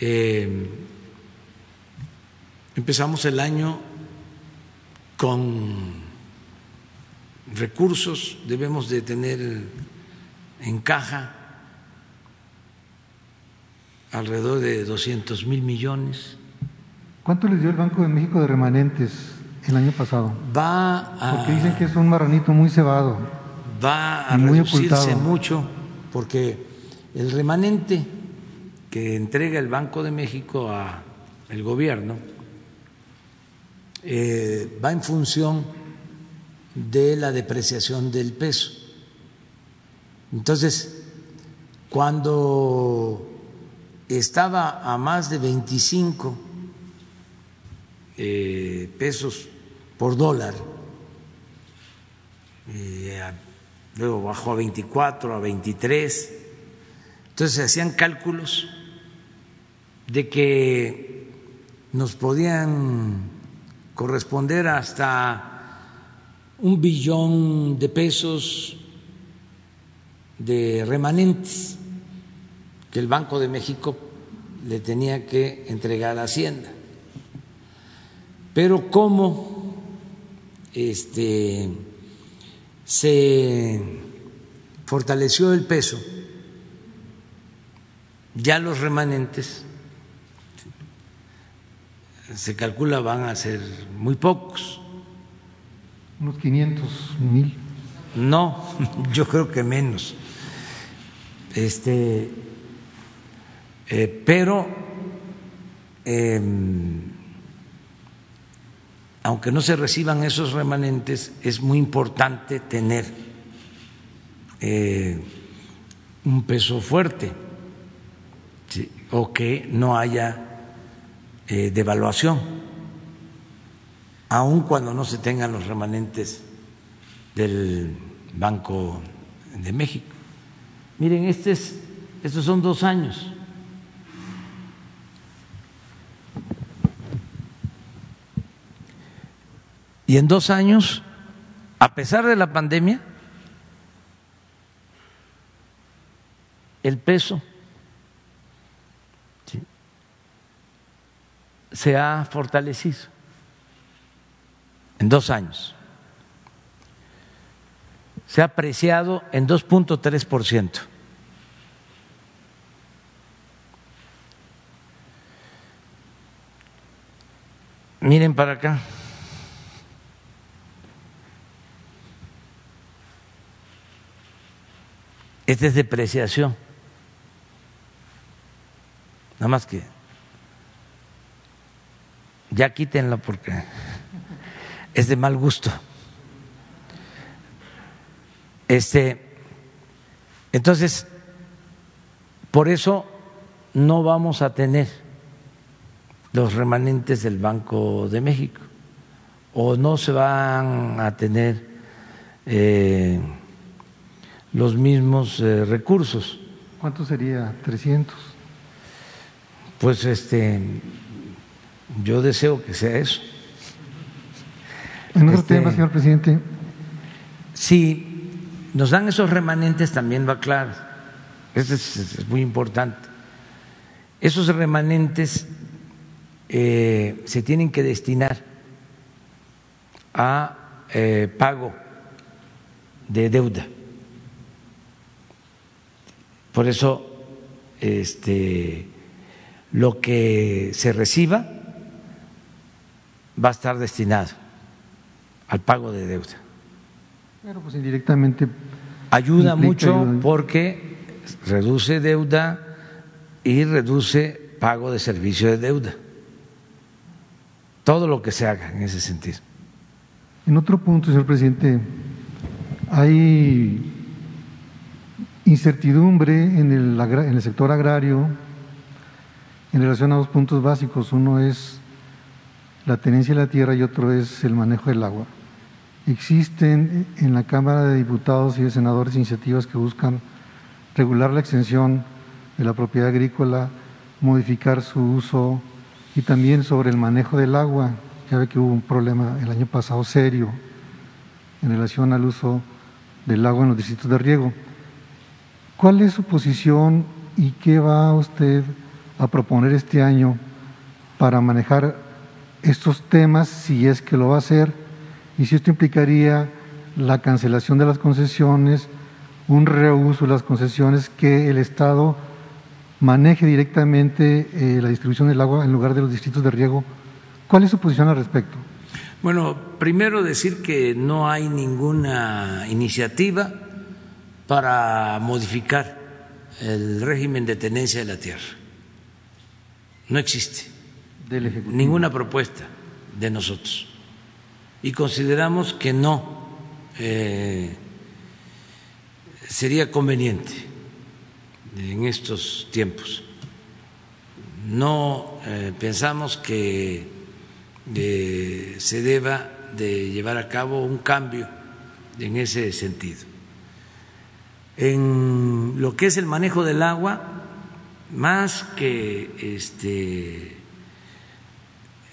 Eh, empezamos el año con recursos debemos de tener en caja alrededor de 200 mil millones. ¿Cuánto les dio el Banco de México de remanentes el año pasado? Va a, porque dicen que es un marranito muy cebado. Va a muy reducirse mucho porque el remanente que entrega el Banco de México al gobierno eh, va en función de la depreciación del peso. Entonces, cuando estaba a más de 25 eh, pesos por dólar, luego bajó a 24, a 23, entonces se hacían cálculos de que nos podían corresponder hasta un billón de pesos de remanentes que el Banco de México le tenía que entregar a Hacienda. Pero cómo este, se fortaleció el peso, ya los remanentes se calcula van a ser muy pocos. Unos 500 mil. No, [laughs] yo creo que menos. Este, eh, pero em, aunque no se reciban esos remanentes, es muy importante tener eh, un peso fuerte o que no haya eh, de evaluación, aun cuando no se tengan los remanentes del Banco de México. Miren, este es, estos son dos años. Y en dos años, a pesar de la pandemia, el peso se ha fortalecido en dos años. Se ha apreciado en 2.3 por ciento. Miren para acá. Esta es depreciación. Nada más que ya quítenlo porque es de mal gusto. Este, entonces, por eso no vamos a tener los remanentes del Banco de México o no se van a tener eh, los mismos eh, recursos. ¿Cuánto sería? 300. Pues este, yo deseo que sea eso. En otro Este- tema, señor presidente, Si nos dan esos remanentes, también va claro. Eso es, es muy importante. Esos remanentes eh, se tienen que destinar a eh, pago de deuda. Por eso, este, lo que se reciba va a estar destinado al pago de deuda. pero pues indirectamente ayuda mucho ayuda. porque reduce deuda y reduce pago de servicio de deuda. Todo lo que se haga en ese sentido. En otro punto, señor presidente, hay incertidumbre en el, en el sector agrario en relación a dos puntos básicos. Uno es la tenencia de la tierra y otro es el manejo del agua. Existen en la Cámara de Diputados y de Senadores iniciativas que buscan regular la extensión de la propiedad agrícola, modificar su uso y también sobre el manejo del agua. Ya ve que hubo un problema el año pasado serio en relación al uso del agua en los distritos de riego. ¿Cuál es su posición y qué va usted a proponer este año para manejar estos temas, si es que lo va a hacer, y si esto implicaría la cancelación de las concesiones, un reuso de las concesiones, que el Estado maneje directamente eh, la distribución del agua en lugar de los distritos de riego? ¿Cuál es su posición al respecto? Bueno, primero decir que no hay ninguna iniciativa para modificar el régimen de tenencia de la tierra. No existe Ninguna propuesta de nosotros. Y consideramos que no eh, sería conveniente en estos tiempos. No eh, pensamos que eh, se deba de llevar a cabo un cambio en ese sentido. En lo que es el manejo del agua, más que este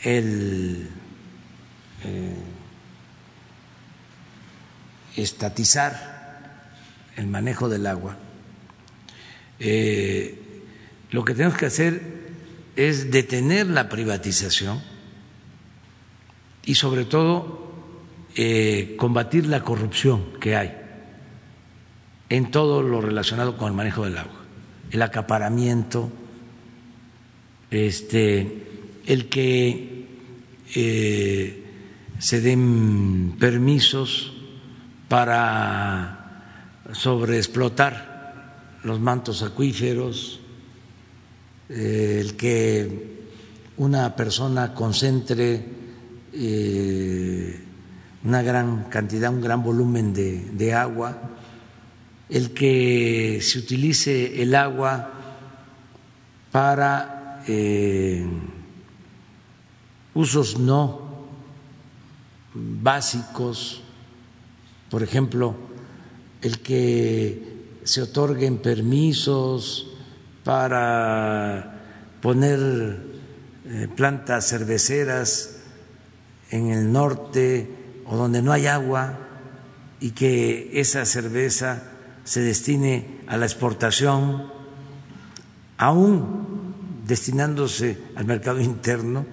el eh, estatizar el manejo del agua, eh, lo que tenemos que hacer es detener la privatización y sobre todo eh, combatir la corrupción que hay en todo lo relacionado con el manejo del agua, el acaparamiento, este, el que eh, se den permisos para sobreexplotar los mantos acuíferos, eh, el que una persona concentre eh, una gran cantidad, un gran volumen de, agua, el que se utilice el agua para usos no básicos, por ejemplo, el que se otorguen permisos para poner eh, plantas cerveceras en el norte o donde no hay agua y que esa cerveza se destine a la exportación, aún destinándose al mercado [laughs] interno,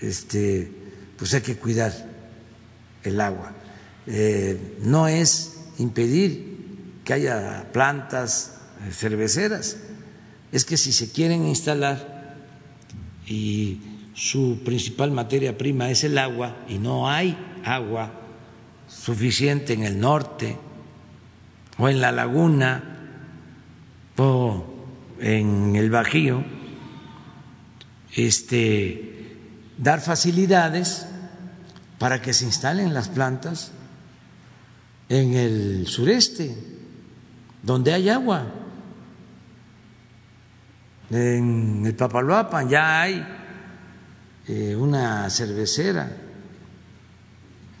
este, pues hay que cuidar el agua. Eh, no es impedir que haya plantas eh, cerveceras, es que si se quieren instalar y su principal materia prima es el agua y no hay agua suficiente en el norte o en la laguna o en el Bajío, este, dar facilidades para que se instalen las plantas en el sureste, donde hay agua. En el Papaloapan ya hay eh, una cervecera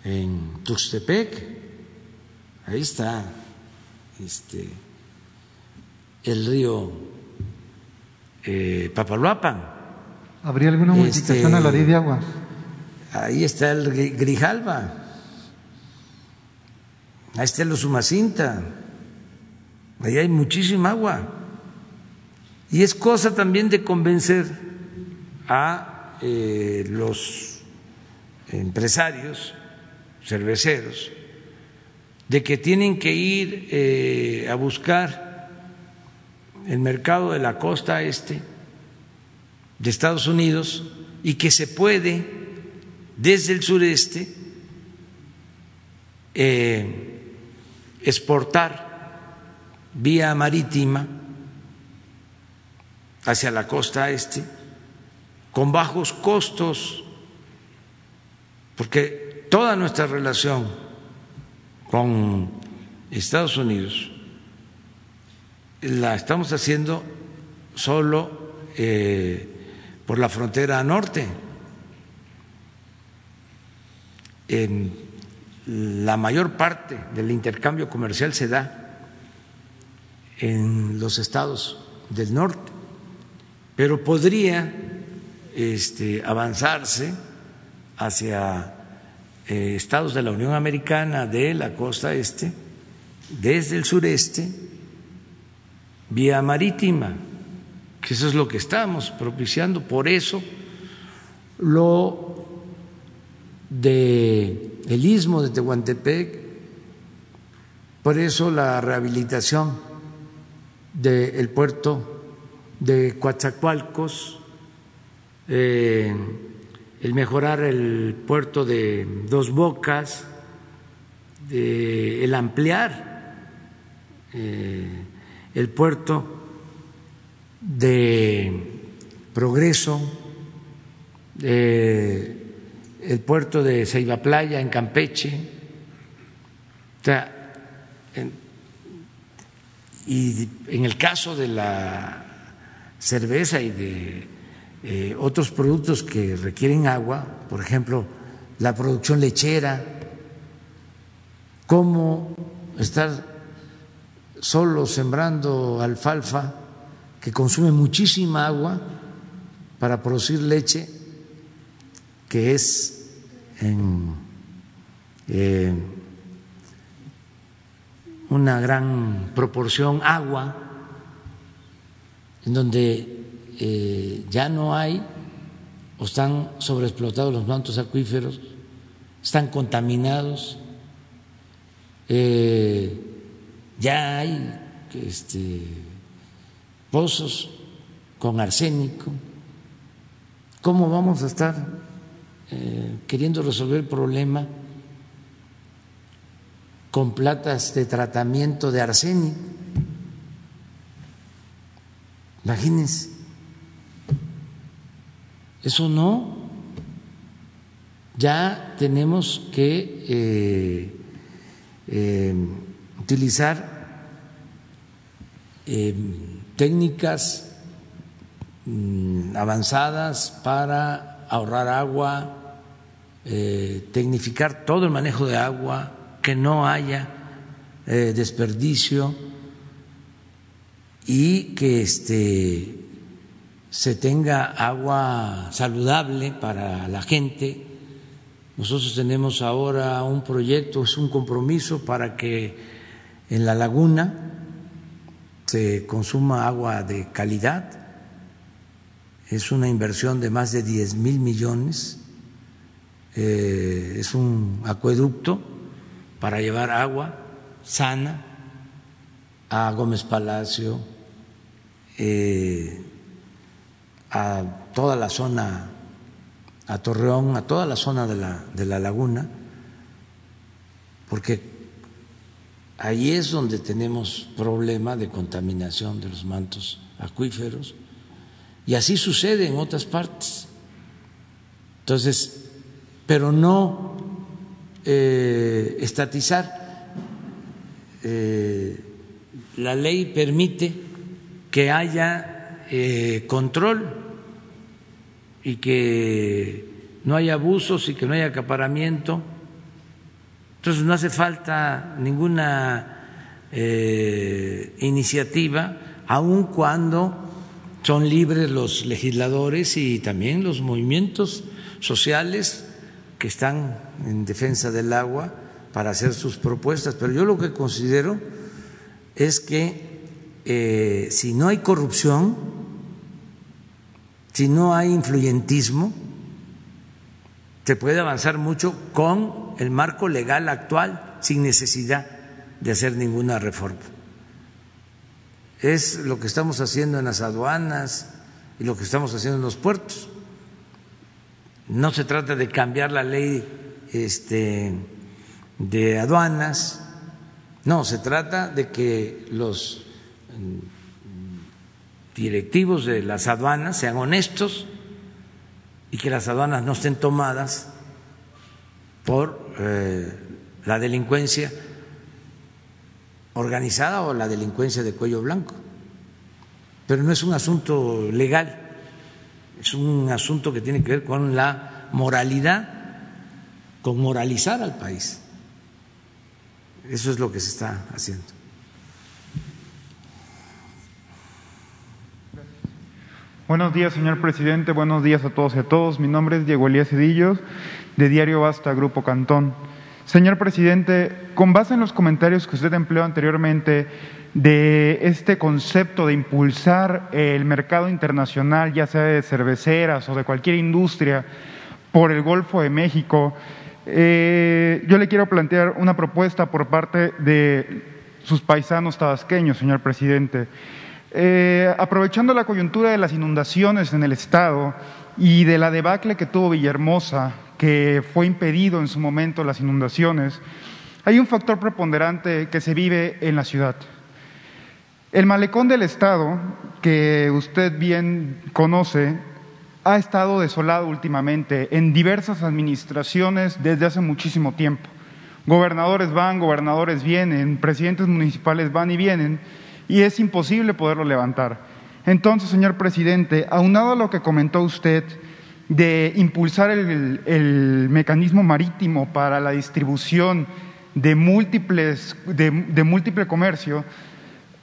en Tuxtepec, ahí está este, el río eh, Papaloapan. ¿Habría alguna modificación a la ley de agua? Ahí está el Grijalva, ahí está el Osumacinta, ahí hay muchísima agua. Y es cosa también de convencer a eh, los empresarios cerveceros de que tienen que ir eh, a buscar el mercado de la costa este de Estados Unidos y que se puede desde el sureste eh, exportar vía marítima hacia la costa este con bajos costos, porque toda nuestra relación con Estados Unidos la estamos haciendo solo eh, por la frontera norte. En la mayor parte del intercambio comercial se da en los estados del norte, pero podría este, avanzarse hacia eh, estados de la Unión Americana de la costa este, desde el sureste, vía marítima, que eso es lo que estamos propiciando. Por eso lo de el istmo de Tehuantepec, por eso la rehabilitación del puerto de Coatzacoalcos, eh, el mejorar el puerto de Dos Bocas, el ampliar eh, el puerto de Progreso, el puerto de Ceiba Playa en Campeche. y en el caso de la cerveza y de eh, otros productos que requieren agua, por ejemplo, la producción lechera, cómo estar solo sembrando alfalfa que consume muchísima agua para producir leche, que es en eh, una gran proporción agua, en donde eh, ya no hay o están sobreexplotados los mantos acuíferos, están contaminados, eh, ya hay este, pozos con arsénico. ¿Cómo vamos a estar eh, queriendo resolver el problema con platas de tratamiento de arsénico? Imagínense. Eso no. Ya tenemos que eh, eh, utilizar eh, técnicas mm, avanzadas para ahorrar agua, tecnificar todo el manejo de agua, que no haya desperdicio y que este se tenga agua saludable para la gente. Nosotros tenemos ahora un proyecto, es un compromiso para que en la laguna se consuma agua de calidad. Es una inversión de más de 10 mil millones. Eh, es un acueducto para llevar agua sana a Gómez Palacio. Eh, a toda la zona, a Torreón, a toda la zona de la, de la laguna, porque ahí es donde tenemos problema de contaminación de los mantos acuíferos y así sucede en otras partes. Entonces, pero no eh, estatizar. Eh, la ley permite que haya eh, control y que no haya abusos y que no haya acaparamiento. Entonces no hace falta ninguna eh, iniciativa, aun cuando son libres los legisladores y también los movimientos sociales que están en defensa del agua para hacer sus propuestas. Pero yo lo que considero es que eh, si no hay corrupción, si no hay influyentismo, se puede avanzar mucho con el marco legal actual sin necesidad de hacer ninguna reforma. Es lo que estamos haciendo en las aduanas y lo que estamos haciendo en los puertos. No se trata de cambiar la ley este, de aduanas, no, se trata de que los mm, directivos de las aduanas sean honestos y que las aduanas no estén tomadas por eh, la delincuencia organizada o la delincuencia de cuello blanco. Pero no es un asunto legal, es un asunto que tiene que ver con la moralidad, con moralizar al país. Eso es lo que se está haciendo. Buenos días, señor presidente. Buenos días a todos y a todos. Mi nombre es Diego Elías Cedillos, de Diario Basta, Grupo Cantón. Señor presidente, con base en los comentarios que usted empleó anteriormente de este concepto de impulsar el mercado internacional, ya sea de cerveceras o de cualquier industria, por el Golfo de México, eh, yo le quiero plantear una propuesta por parte de sus paisanos tabasqueños, señor presidente. Eh, aprovechando la coyuntura de las inundaciones en el Estado y de la debacle que tuvo Villahermosa que fue impedido en su momento las inundaciones, hay un factor preponderante que se vive en la ciudad. El malecón del Estado, que usted bien conoce, ha estado desolado últimamente en diversas administraciones desde hace muchísimo tiempo. Gobernadores van, gobernadores vienen, presidentes municipales van y vienen, y es imposible poderlo levantar. Entonces, señor presidente, aunado a lo que comentó usted, de impulsar el, mecanismo marítimo para la distribución de, múltiples, de, múltiple comercio,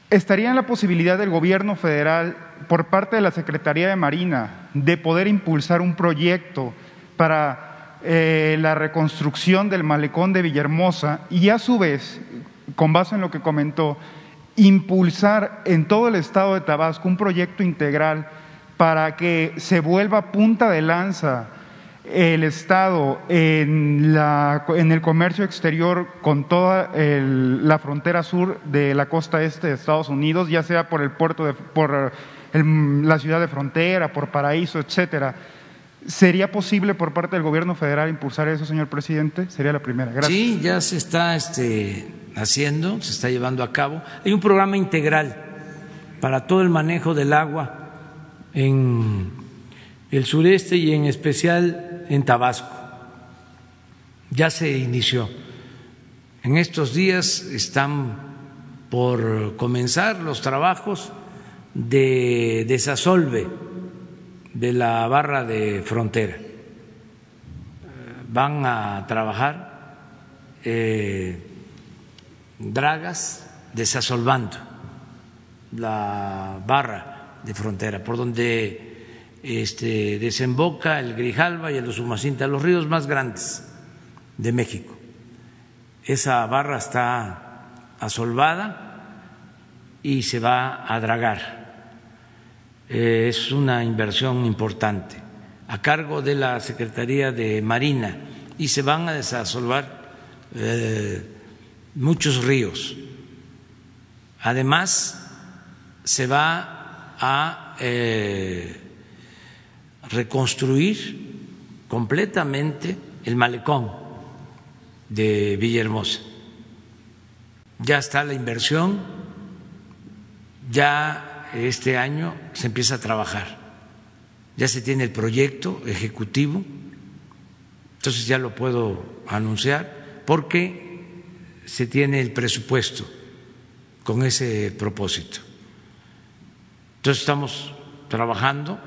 estaría en la posibilidad del gobierno federal, por parte de la Secretaría de Marina, de poder impulsar un proyecto para eh, la reconstrucción del malecón de Villahermosa y a su vez, con base en lo que comentó, impulsar en todo el estado de Tabasco un proyecto integral para que se vuelva punta de lanza el Estado en, el comercio exterior con toda la frontera sur de la costa este de Estados Unidos, ya sea por el puerto, de, por la ciudad de frontera, por Paraíso, etcétera. ¿Sería posible por parte del gobierno federal impulsar eso, señor presidente? Sería la primera. Gracias. Sí, ya se está este, haciendo, se está llevando a cabo. Hay un programa integral para todo el manejo del agua en el sureste y en especial en Tabasco. Ya se inició. En estos días están por comenzar los trabajos de desasolve de la barra de frontera. Van a trabajar eh, dragas desasolvando la barra de frontera, por donde este, desemboca el Grijalva y el Usumacinta, los ríos más grandes de México. Esa barra está asolvada y se va a dragar. Eh, es una inversión importante a cargo de la Secretaría de Marina y se van a desasolvar eh, muchos ríos. Además, se va a eh, reconstruir completamente el malecón de Villahermosa. Ya está la inversión, ya este año se empieza a trabajar, ya se tiene el proyecto ejecutivo, entonces ya lo puedo anunciar porque se tiene el presupuesto con ese propósito. Entonces estamos trabajando.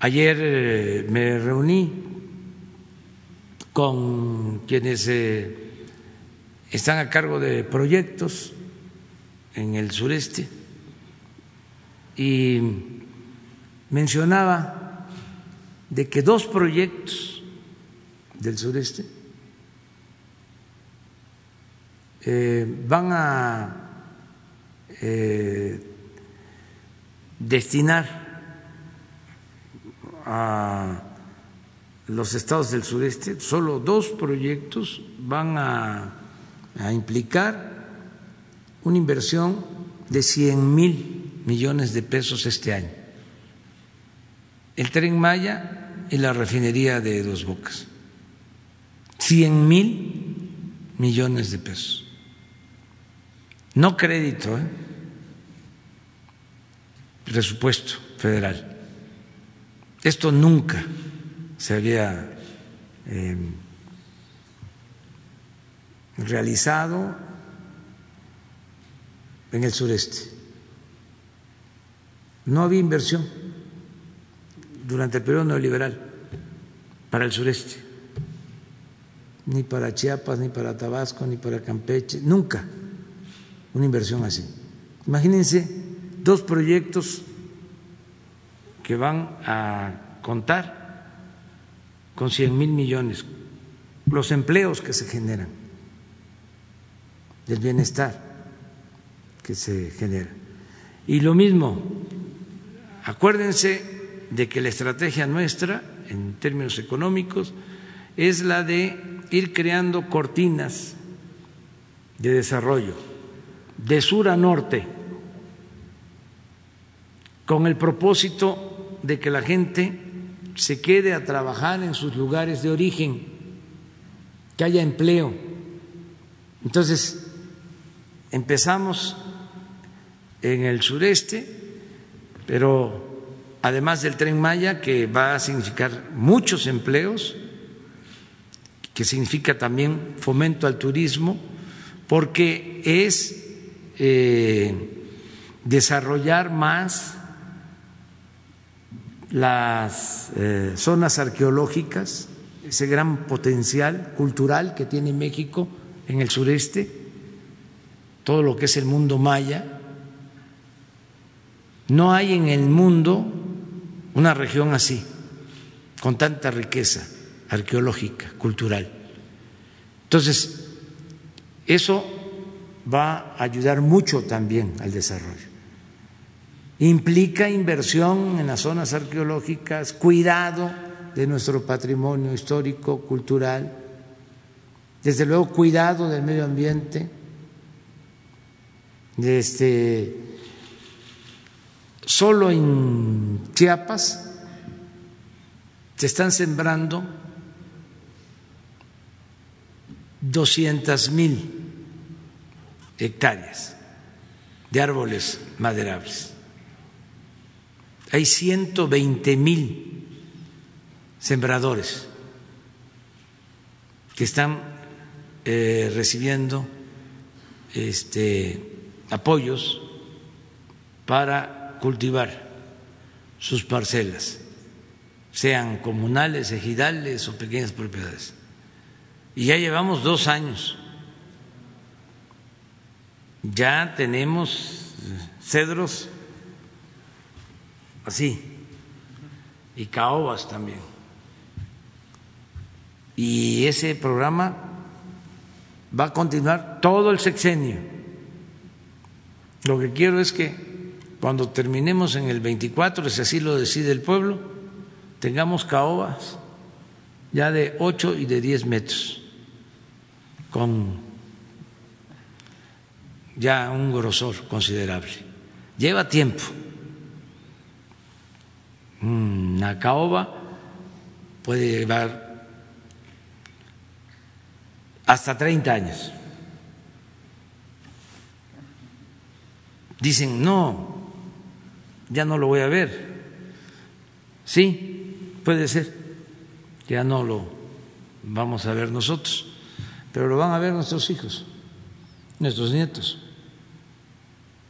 Ayer eh, me reuní con quienes eh, están a cargo de proyectos en el sureste y mencionaba de que dos proyectos del sureste eh, van a eh, destinar a los estados del sureste, solo dos proyectos van a, a implicar una inversión de 100 mil millones de pesos este año. El tren Maya y la refinería de Dos Bocas. 100 mil millones de pesos. No crédito, ¿eh? presupuesto federal. Esto nunca se había eh, realizado en el sureste. No había inversión durante el periodo neoliberal para el sureste, ni para Chiapas, ni para Tabasco, ni para Campeche, nunca una inversión así. Imagínense dos proyectos que van a contar con 100 mil millones, los empleos que se generan, el bienestar que se genera. Y lo mismo, acuérdense de que la estrategia nuestra, en términos económicos, es la de ir creando cortinas de desarrollo de sur a norte, con el propósito de que la gente se quede a trabajar en sus lugares de origen, que haya empleo. Entonces, empezamos en el sureste, pero además del tren Maya, que va a significar muchos empleos, que significa también fomento al turismo, porque es eh, desarrollar más las eh, zonas arqueológicas, ese gran potencial cultural que tiene México en el sureste, todo lo que es el mundo maya. No hay en el mundo una región así, con tanta riqueza arqueológica, cultural. Entonces, eso va a ayudar mucho también al desarrollo. Implica inversión en las zonas arqueológicas, cuidado de nuestro patrimonio histórico, cultural, desde luego cuidado del medio ambiente, este, solo en Chiapas se están sembrando doscientas mil hectáreas de árboles maderables. Hay 120 mil sembradores que están eh, recibiendo este, apoyos para cultivar sus parcelas, sean comunales, ejidales o pequeñas propiedades. Y ya llevamos dos años ya tenemos cedros así y caobas también. Y ese programa va a continuar todo el sexenio. Lo que quiero es que cuando terminemos en el 24, si así lo decide el pueblo, tengamos caobas ya de 8 y de 10 metros, con ya un grosor considerable. Lleva tiempo. Una caoba puede llevar hasta 30 años. Dicen, no, ya no lo voy a ver. Sí, puede ser, ya no lo vamos a ver nosotros, pero lo van a ver nuestros hijos, nuestros nietos.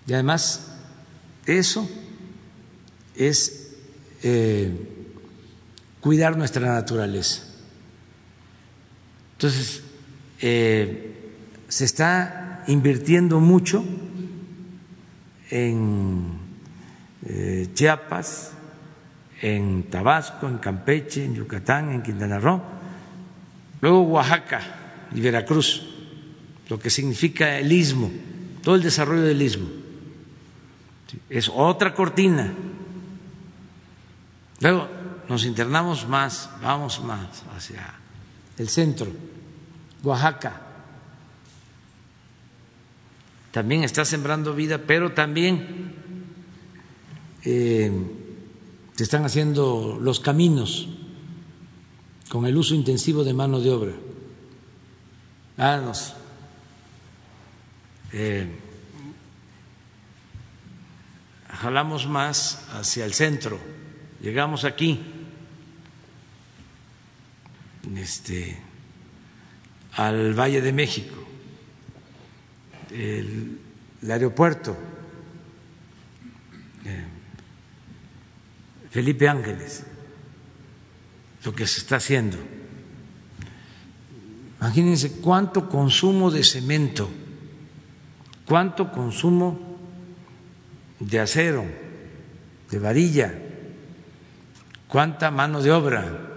Y además, eso es eh, cuidar nuestra naturaleza. Entonces, eh, se está invirtiendo mucho en eh, Chiapas, en Tabasco, en Campeche, en Yucatán, en Quintana Roo, luego Oaxaca y Veracruz, lo que significa el istmo, todo el desarrollo del istmo. Es otra cortina. Luego nos internamos más, vamos más hacia el centro, Oaxaca. También está sembrando vida, pero también eh, se están haciendo los caminos con el uso intensivo de mano de obra. Ah, nos, eh, jalamos más hacia el centro, llegamos aquí, este, al Valle de México, el, aeropuerto, Felipe Ángeles, lo que se está haciendo. Imagínense cuánto consumo de cemento, cuánto consumo de acero, de varilla, cuánta mano de obra,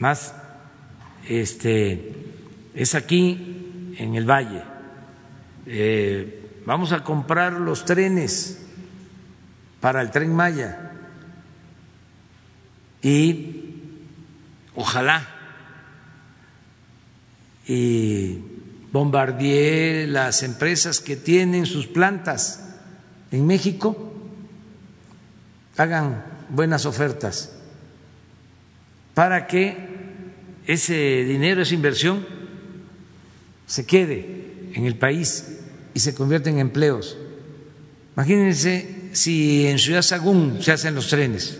más este es aquí en el valle. Eh, vamos a comprar los trenes para el tren Maya. Y ojalá. Y Bombardier, las empresas que tienen sus plantas en México, hagan buenas ofertas para que ese dinero, esa inversión, se quede en el país y se convierta en empleos. Imagínense si en Ciudad Sagún se hacen los trenes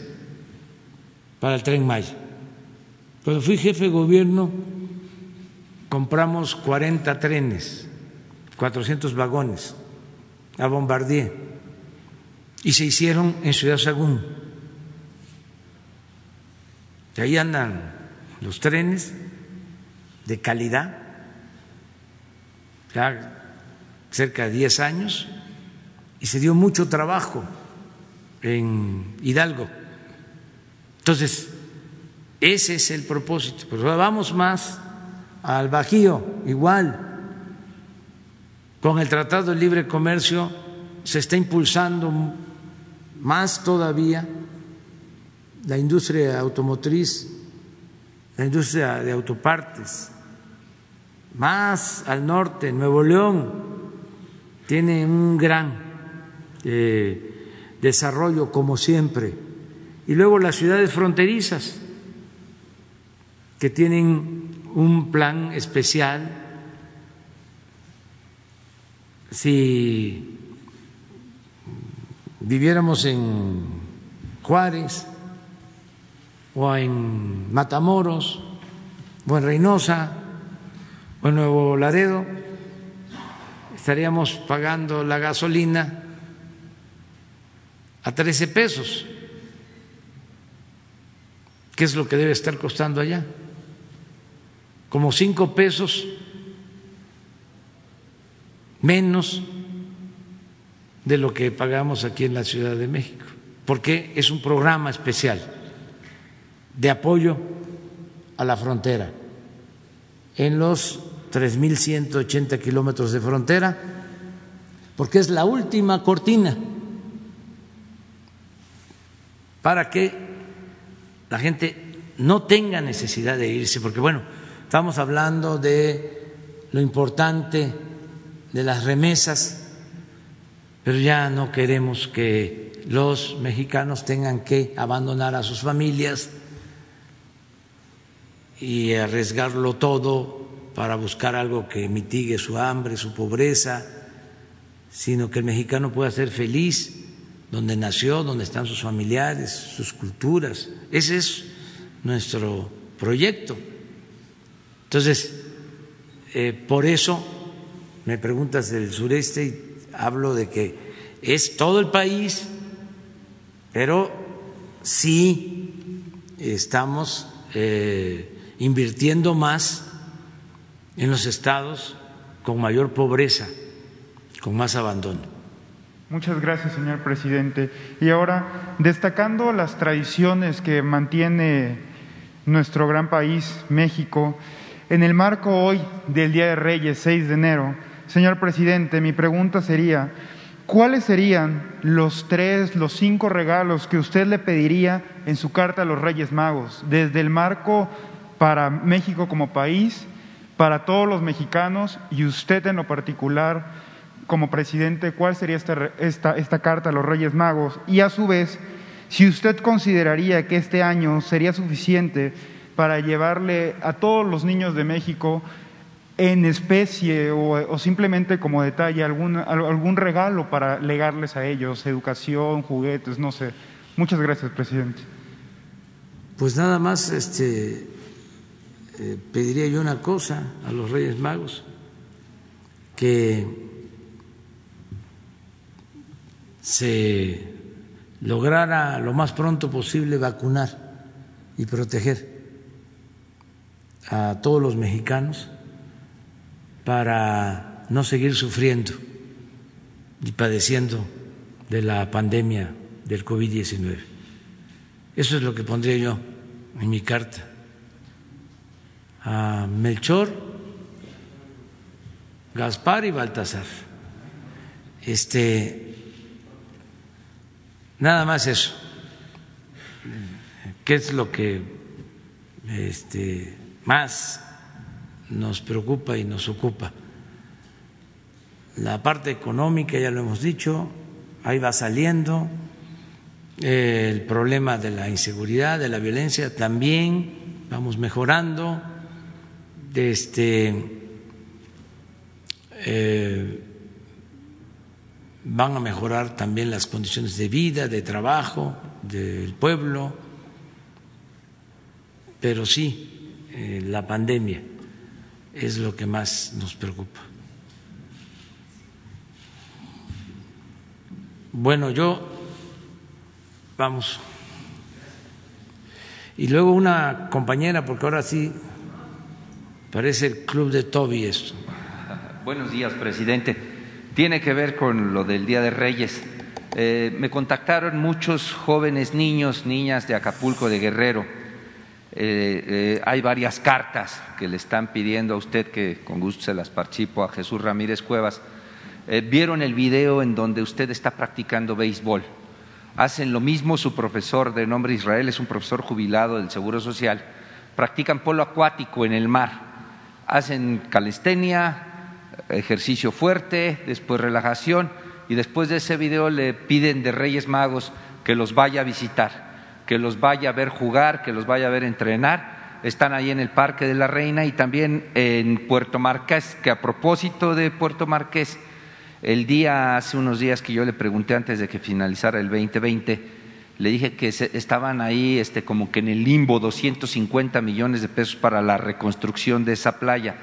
para el tren Maya. Cuando fui jefe de gobierno, compramos 40 trenes, 400 vagones a Bombardier y se hicieron en Ciudad Sagún. Ahí andan los trenes de calidad, ya cerca de 10 años, y se dio mucho trabajo en Hidalgo. Entonces, ese es el propósito. Pero vamos más al Bajío, igual. Con el Tratado de Libre Comercio se está impulsando más todavía la industria automotriz, la industria de autopartes, más al norte, Nuevo León tiene un gran eh, desarrollo como siempre, y luego las ciudades fronterizas que tienen un plan especial. Si viviéramos en Juárez o en Matamoros o en Reynosa o en Nuevo Laredo, estaríamos pagando la gasolina a 13 pesos, que es lo que debe estar costando allá como cinco pesos menos de lo que pagamos aquí en la Ciudad de México, porque es un programa especial de apoyo a la frontera. En los 3.180 kilómetros de frontera, porque es la última cortina para que la gente no tenga necesidad de irse, porque bueno, Estamos hablando de lo importante de las remesas, pero ya no queremos que los mexicanos tengan que abandonar a sus familias y arriesgarlo todo para buscar algo que mitigue su hambre, su pobreza, sino que el mexicano pueda ser feliz donde nació, donde están sus familiares, sus culturas. Ese es nuestro proyecto. Entonces, eh, por eso me preguntas del sureste y hablo de que es todo el país, pero sí estamos eh, invirtiendo más en los estados con mayor pobreza, con más abandono. Muchas gracias, señor presidente. Y ahora, destacando las tradiciones que mantiene nuestro gran país, México, en el marco hoy del Día de Reyes, 6 de enero, señor presidente, mi pregunta sería, ¿cuáles serían los tres, los cinco regalos que usted le pediría en su carta a los Reyes Magos, desde el marco para México como país, para todos los mexicanos y usted en lo particular como presidente, cuál sería esta, esta, carta a los Reyes Magos? Y a su vez, si usted consideraría que este año sería suficiente para llevarle a todos los niños de México en especie o, simplemente como detalle algún, algún regalo para legarles a ellos, educación, juguetes, no sé. Muchas gracias, presidente. Pues nada más este, eh, pediría yo una cosa a los Reyes Magos, que se lograra lo más pronto posible vacunar y proteger a todos los mexicanos para no seguir sufriendo y padeciendo de la pandemia del COVID-19. Eso es lo que pondría yo en mi carta a Melchor, Gaspar y Baltasar. Este, nada más eso. ¿Qué es lo que este, más nos preocupa y nos ocupa. La parte económica, ya lo hemos dicho, ahí va saliendo. El problema de la inseguridad, de la violencia, también vamos mejorando. Este, eh, van a mejorar también las condiciones de vida, de trabajo del pueblo, pero sí, eh, la pandemia es lo que más nos preocupa. Bueno, yo, vamos. Y luego una compañera, porque ahora sí parece el club de Toby esto. Buenos días, presidente. Tiene que ver con lo del Día de Reyes. Eh, me contactaron muchos jóvenes niños, niñas de Acapulco, de Guerrero eh, eh, hay varias cartas que le están pidiendo a usted, que con gusto se las participo, a Jesús Ramírez Cuevas. Eh, vieron el video en donde usted está practicando béisbol. Hacen lo mismo su profesor de nombre Israel, es un profesor jubilado del Seguro Social. Practican polo acuático en el mar. Hacen calistenia, ejercicio fuerte, después relajación y después de ese video le piden de Reyes Magos que los vaya a visitar que los vaya a ver jugar, que los vaya a ver entrenar. Están ahí en el Parque de la Reina y también en Puerto Marqués, que a propósito de Puerto Marqués, el día, hace unos días que yo le pregunté antes de que finalizara el 2020, le dije que estaban ahí este, como que en el limbo 250 millones de pesos para la reconstrucción de esa playa.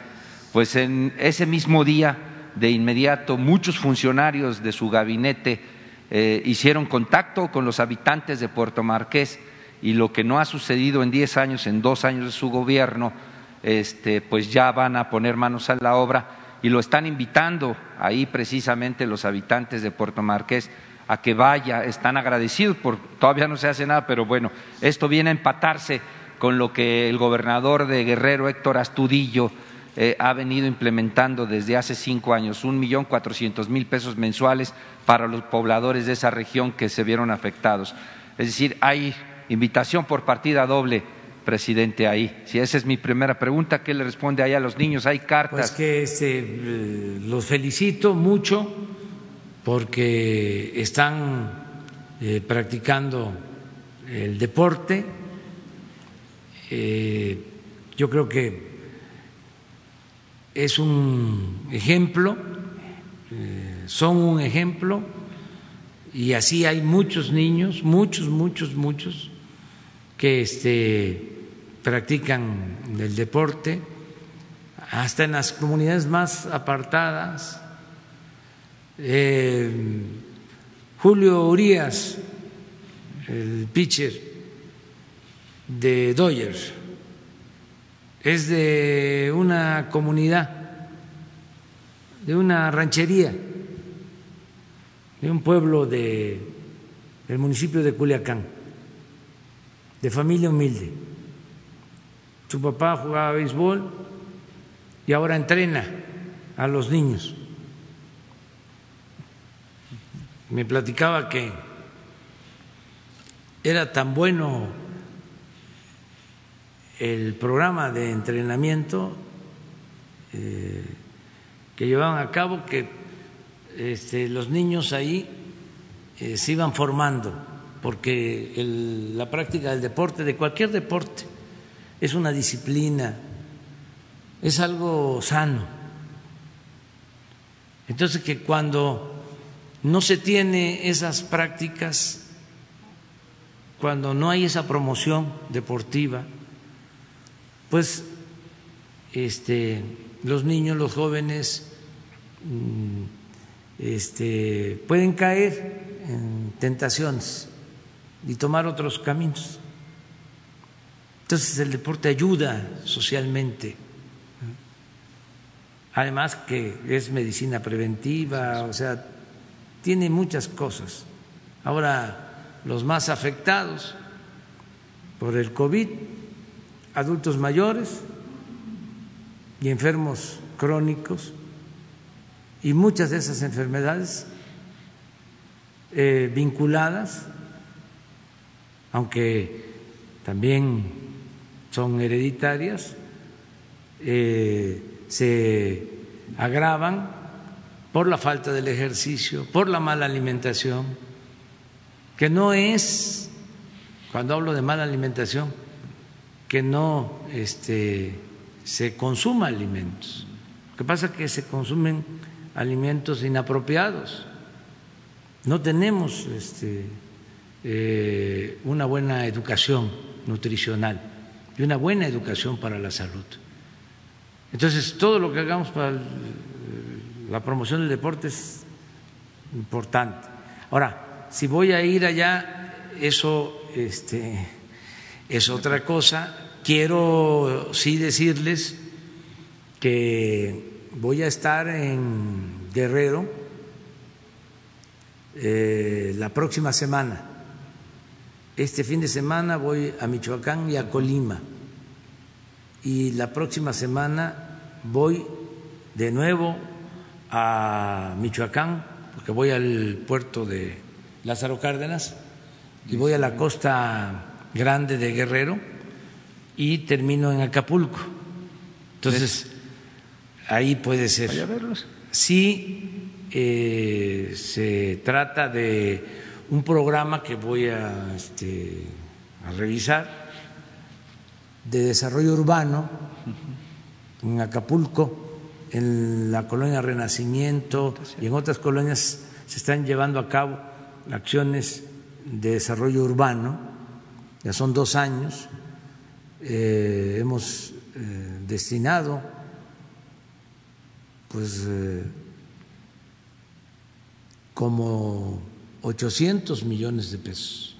Pues en ese mismo día, de inmediato, muchos funcionarios de su gabinete eh, hicieron contacto con los habitantes de Puerto Marqués y lo que no ha sucedido en diez años, en dos años de su gobierno, este, pues ya van a poner manos a la obra y lo están invitando ahí precisamente los habitantes de Puerto Marqués a que vaya, están agradecidos por todavía no se hace nada, pero bueno, esto viene a empatarse con lo que el gobernador de Guerrero, Héctor Astudillo, eh, ha venido implementando desde hace cinco años un millón cuatrocientos mil pesos mensuales para los pobladores de esa región que se vieron afectados. Es decir, hay invitación por partida doble, presidente, ahí. Si esa es mi primera pregunta, ¿qué le responde ahí a los niños? ¿Hay cartas? Pues que este, eh, los felicito mucho porque están eh, practicando el deporte. yo creo que es un ejemplo, eh, son un ejemplo, y así hay muchos niños, muchos, muchos, muchos, que este, practican el deporte, hasta en las comunidades más apartadas. Eh, Julio Urias, el pitcher de Dodgers, es de una comunidad, de una ranchería, de un pueblo de, del municipio de Culiacán, de familia humilde. Su papá jugaba béisbol y ahora entrena a los niños. Me platicaba que era tan bueno el programa de entrenamiento eh, que llevaban a cabo que este, los niños ahí eh, se iban formando, porque la práctica del deporte, de cualquier deporte, es una disciplina, es algo sano. Entonces que cuando no se tiene esas prácticas, cuando no hay esa promoción deportiva, pues este, los niños, los jóvenes mm, este, pueden caer en tentaciones y tomar otros caminos. Entonces el deporte ayuda socialmente. Además que es medicina preventiva, o sea, tiene muchas cosas. Ahora, los más afectados por el COVID adultos mayores y enfermos crónicos y muchas de esas enfermedades eh, vinculadas, aunque también son hereditarias, eh, se agravan por la falta del ejercicio, por la mala alimentación, que no es, cuando hablo de mala alimentación, que no este, se consuma alimentos. Lo que pasa es que se consumen alimentos inapropiados. No tenemos este, eh, una buena educación nutricional y una buena educación para la salud. Entonces, todo lo que hagamos para la promoción del deporte es importante. Ahora, si voy a ir allá, eso este, es otra cosa. Quiero sí decirles que voy a estar en Guerrero eh, la próxima semana. Este fin de semana voy a Michoacán y a Colima. Y la próxima semana voy de nuevo a Michoacán, porque voy al puerto de Lázaro Cárdenas y voy a la costa grande de Guerrero y termino en Acapulco. Entonces, ahí puede ser. Sí, eh, se trata de un programa que voy a, este, a revisar de desarrollo urbano en Acapulco, en la colonia Renacimiento y en otras colonias se están llevando a cabo acciones de desarrollo urbano ya son dos años, eh, hemos eh, destinado pues eh, como 800 millones de pesos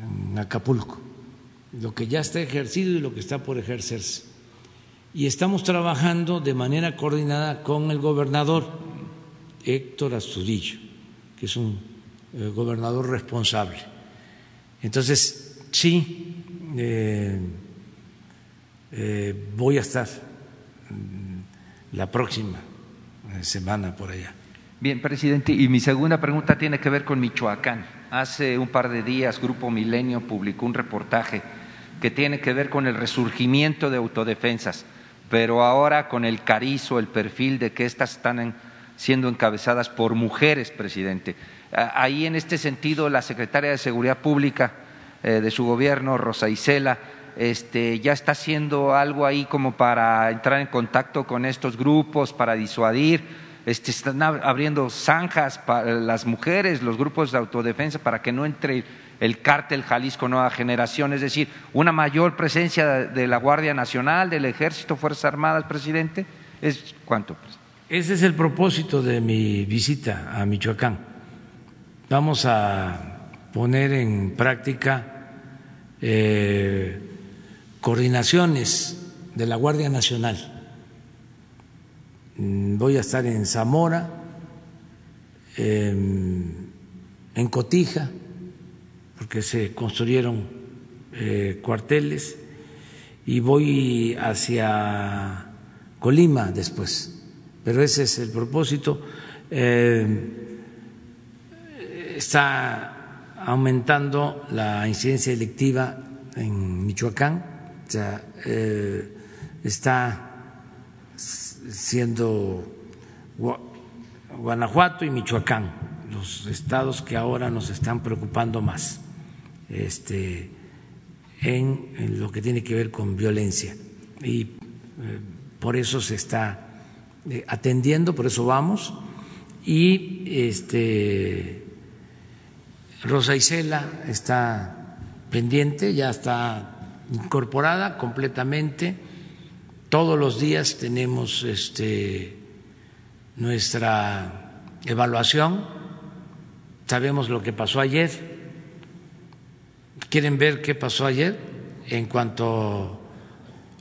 en Acapulco, lo que ya está ejercido y lo que está por ejercerse. Y estamos trabajando de manera coordinada con el gobernador Héctor Astudillo, que es un gobernador responsable entonces, sí, eh, eh, voy a estar mm, la próxima eh, semana por allá. Bien, presidente, y mi segunda pregunta tiene que ver con Michoacán. Hace un par de días Grupo Milenio publicó un reportaje que tiene que ver con el resurgimiento de autodefensas, pero ahora con el carizo, el perfil de que estas están siendo encabezadas por mujeres, presidente. Ahí, en este sentido, la secretaria de Seguridad Pública de su gobierno, Rosa Isela, este, ya está haciendo algo ahí como para entrar en contacto con estos grupos, para disuadir. Este, están abriendo zanjas para las mujeres, los grupos de autodefensa, para que no entre el cártel Jalisco Nueva Generación, es decir, una mayor presencia de la Guardia Nacional, del Ejército, Fuerzas Armadas, presidente. ¿Es cuánto? Ese es el propósito de mi visita a Michoacán Vamos a poner en práctica eh, coordinaciones de la Guardia Nacional. Mm, voy a estar en Zamora, en Cotija, porque se construyeron eh, cuarteles, y voy hacia Colima después. Pero ese es el propósito. Em, está aumentando la incidencia electiva en Michoacán, eh, está siendo Guanajuato y Michoacán los estados que ahora nos están preocupando más este, en, lo que tiene que ver con violencia. Y eh, por eso se está eh, atendiendo, por eso vamos. Y este, Rosa Isela está pendiente, ya está incorporada completamente. Todos los días tenemos este, nuestra evaluación, sabemos lo que pasó ayer. ¿Quieren ver qué pasó ayer en cuanto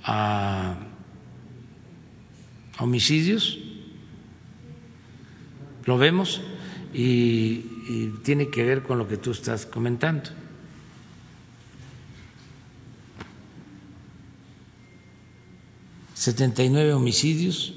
a homicidios? Lo vemos y, y tiene que ver con lo que tú estás comentando. setenta y nueve homicidios.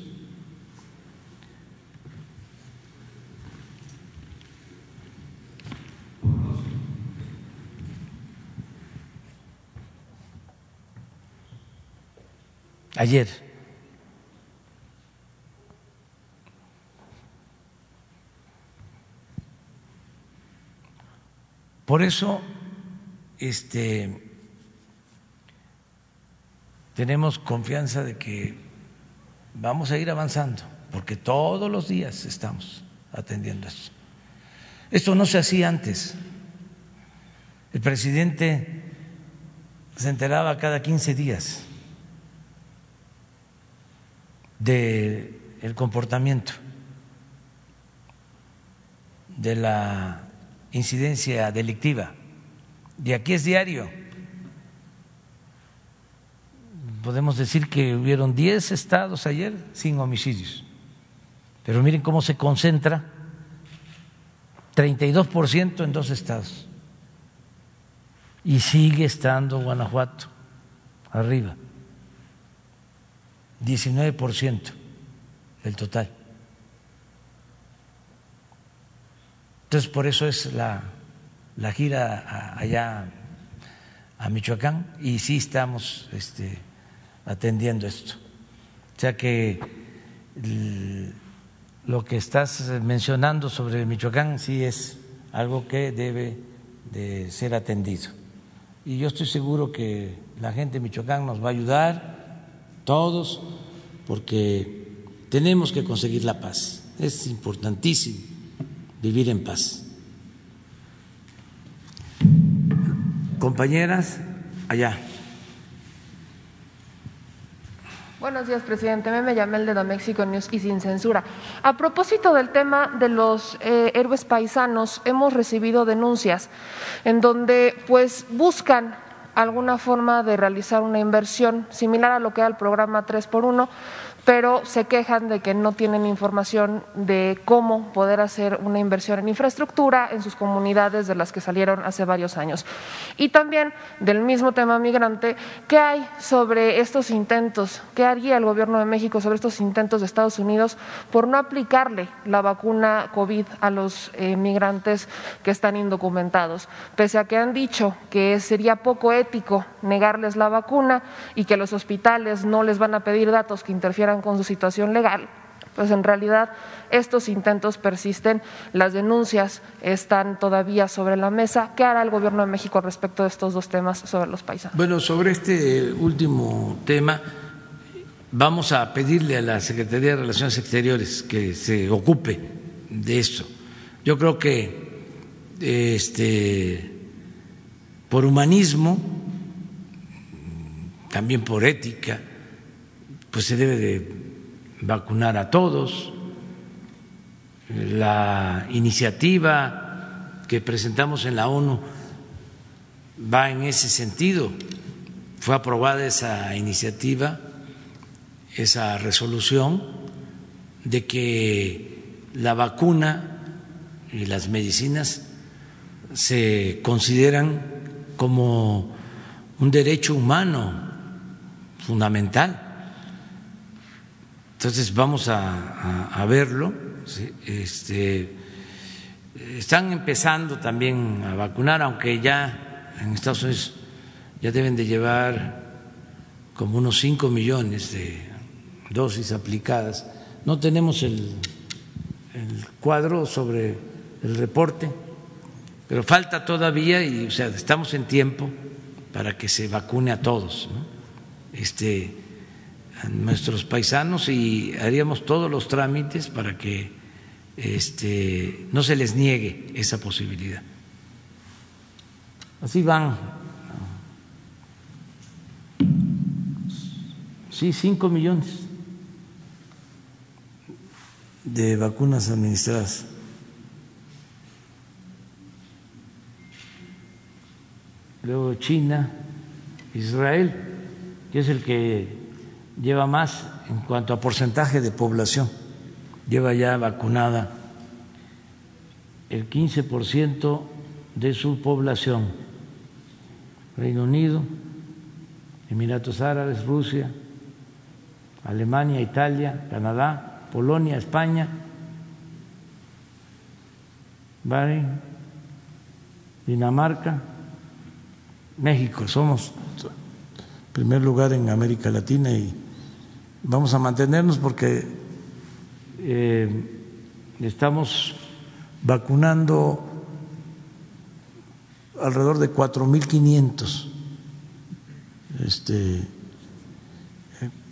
Ayer. Por eso, este tenemos confianza de que vamos a ir avanzando, porque todos los días estamos atendiendo esto. Esto no se hacía antes. El presidente se enteraba cada 15 días del el comportamiento de la incidencia delictiva. Y aquí es diario podemos decir que hubieron 10 estados ayer sin homicidios. Pero miren cómo se concentra 32% en dos estados. Y sigue estando Guanajuato arriba. 19% del total. Entonces, por eso es la, la gira allá a Michoacán y sí estamos este, atendiendo esto. O sea que lo que estás mencionando sobre Michoacán sí es algo que debe de ser atendido. Y yo estoy seguro que la gente de Michoacán nos va a ayudar, todos, porque tenemos que conseguir la paz. Es importantísimo vivir en paz. Compañeras, allá. Buenos días, presidente. Me llamo el de México News y sin censura. A propósito del tema de los eh, héroes paisanos, hemos recibido denuncias en donde pues buscan alguna forma de realizar una inversión similar a lo que era el programa 3 por 1 pero se quejan de que no tienen información de cómo poder hacer una inversión en infraestructura en sus comunidades de las que salieron hace varios años. Y también del mismo tema migrante, ¿qué hay sobre estos intentos? ¿Qué haría el Gobierno de México sobre estos intentos de Estados Unidos por no aplicarle la vacuna COVID a los eh, migrantes que están indocumentados? Pese a que han dicho que sería poco ético negarles la vacuna y que los hospitales no les van a pedir datos que interfieran con su situación legal, pues en realidad estos intentos persisten, las denuncias están todavía sobre la mesa. ¿Qué hará el Gobierno de México respecto de estos dos temas sobre los paisanos? Bueno, sobre este último tema, vamos a pedirle a la Secretaría de Relaciones Exteriores que se ocupe de esto. Yo creo que este, por humanismo, también por ética, pues se debe de vacunar a todos. La iniciativa que presentamos en la ONU va en ese sentido. Fue aprobada esa iniciativa esa resolución de que la vacuna y las medicinas se consideran como un derecho humano fundamental. Entonces vamos a, verlo. Este, están empezando también a vacunar, aunque ya en Estados Unidos ya deben de llevar como unos 5 millones de dosis aplicadas. No tenemos el, cuadro sobre el reporte, pero falta todavía y o sea, estamos en tiempo para que se vacune a todos, este, a nuestros paisanos y haríamos todos los trámites para que este, no se les niegue esa posibilidad. Así van. Sí, cinco millones de vacunas administradas. Luego China, Israel, que es el que lleva más en cuanto a porcentaje de población lleva ya vacunada el 15% de su población. Reino Unido, Emiratos Árabes, Rusia, Alemania, Italia, Canadá, Polonia, España, Bahrein, Dinamarca, México. Somos primer lugar en América Latina y vamos a mantenernos porque eh, estamos vacunando alrededor de 4.500 este,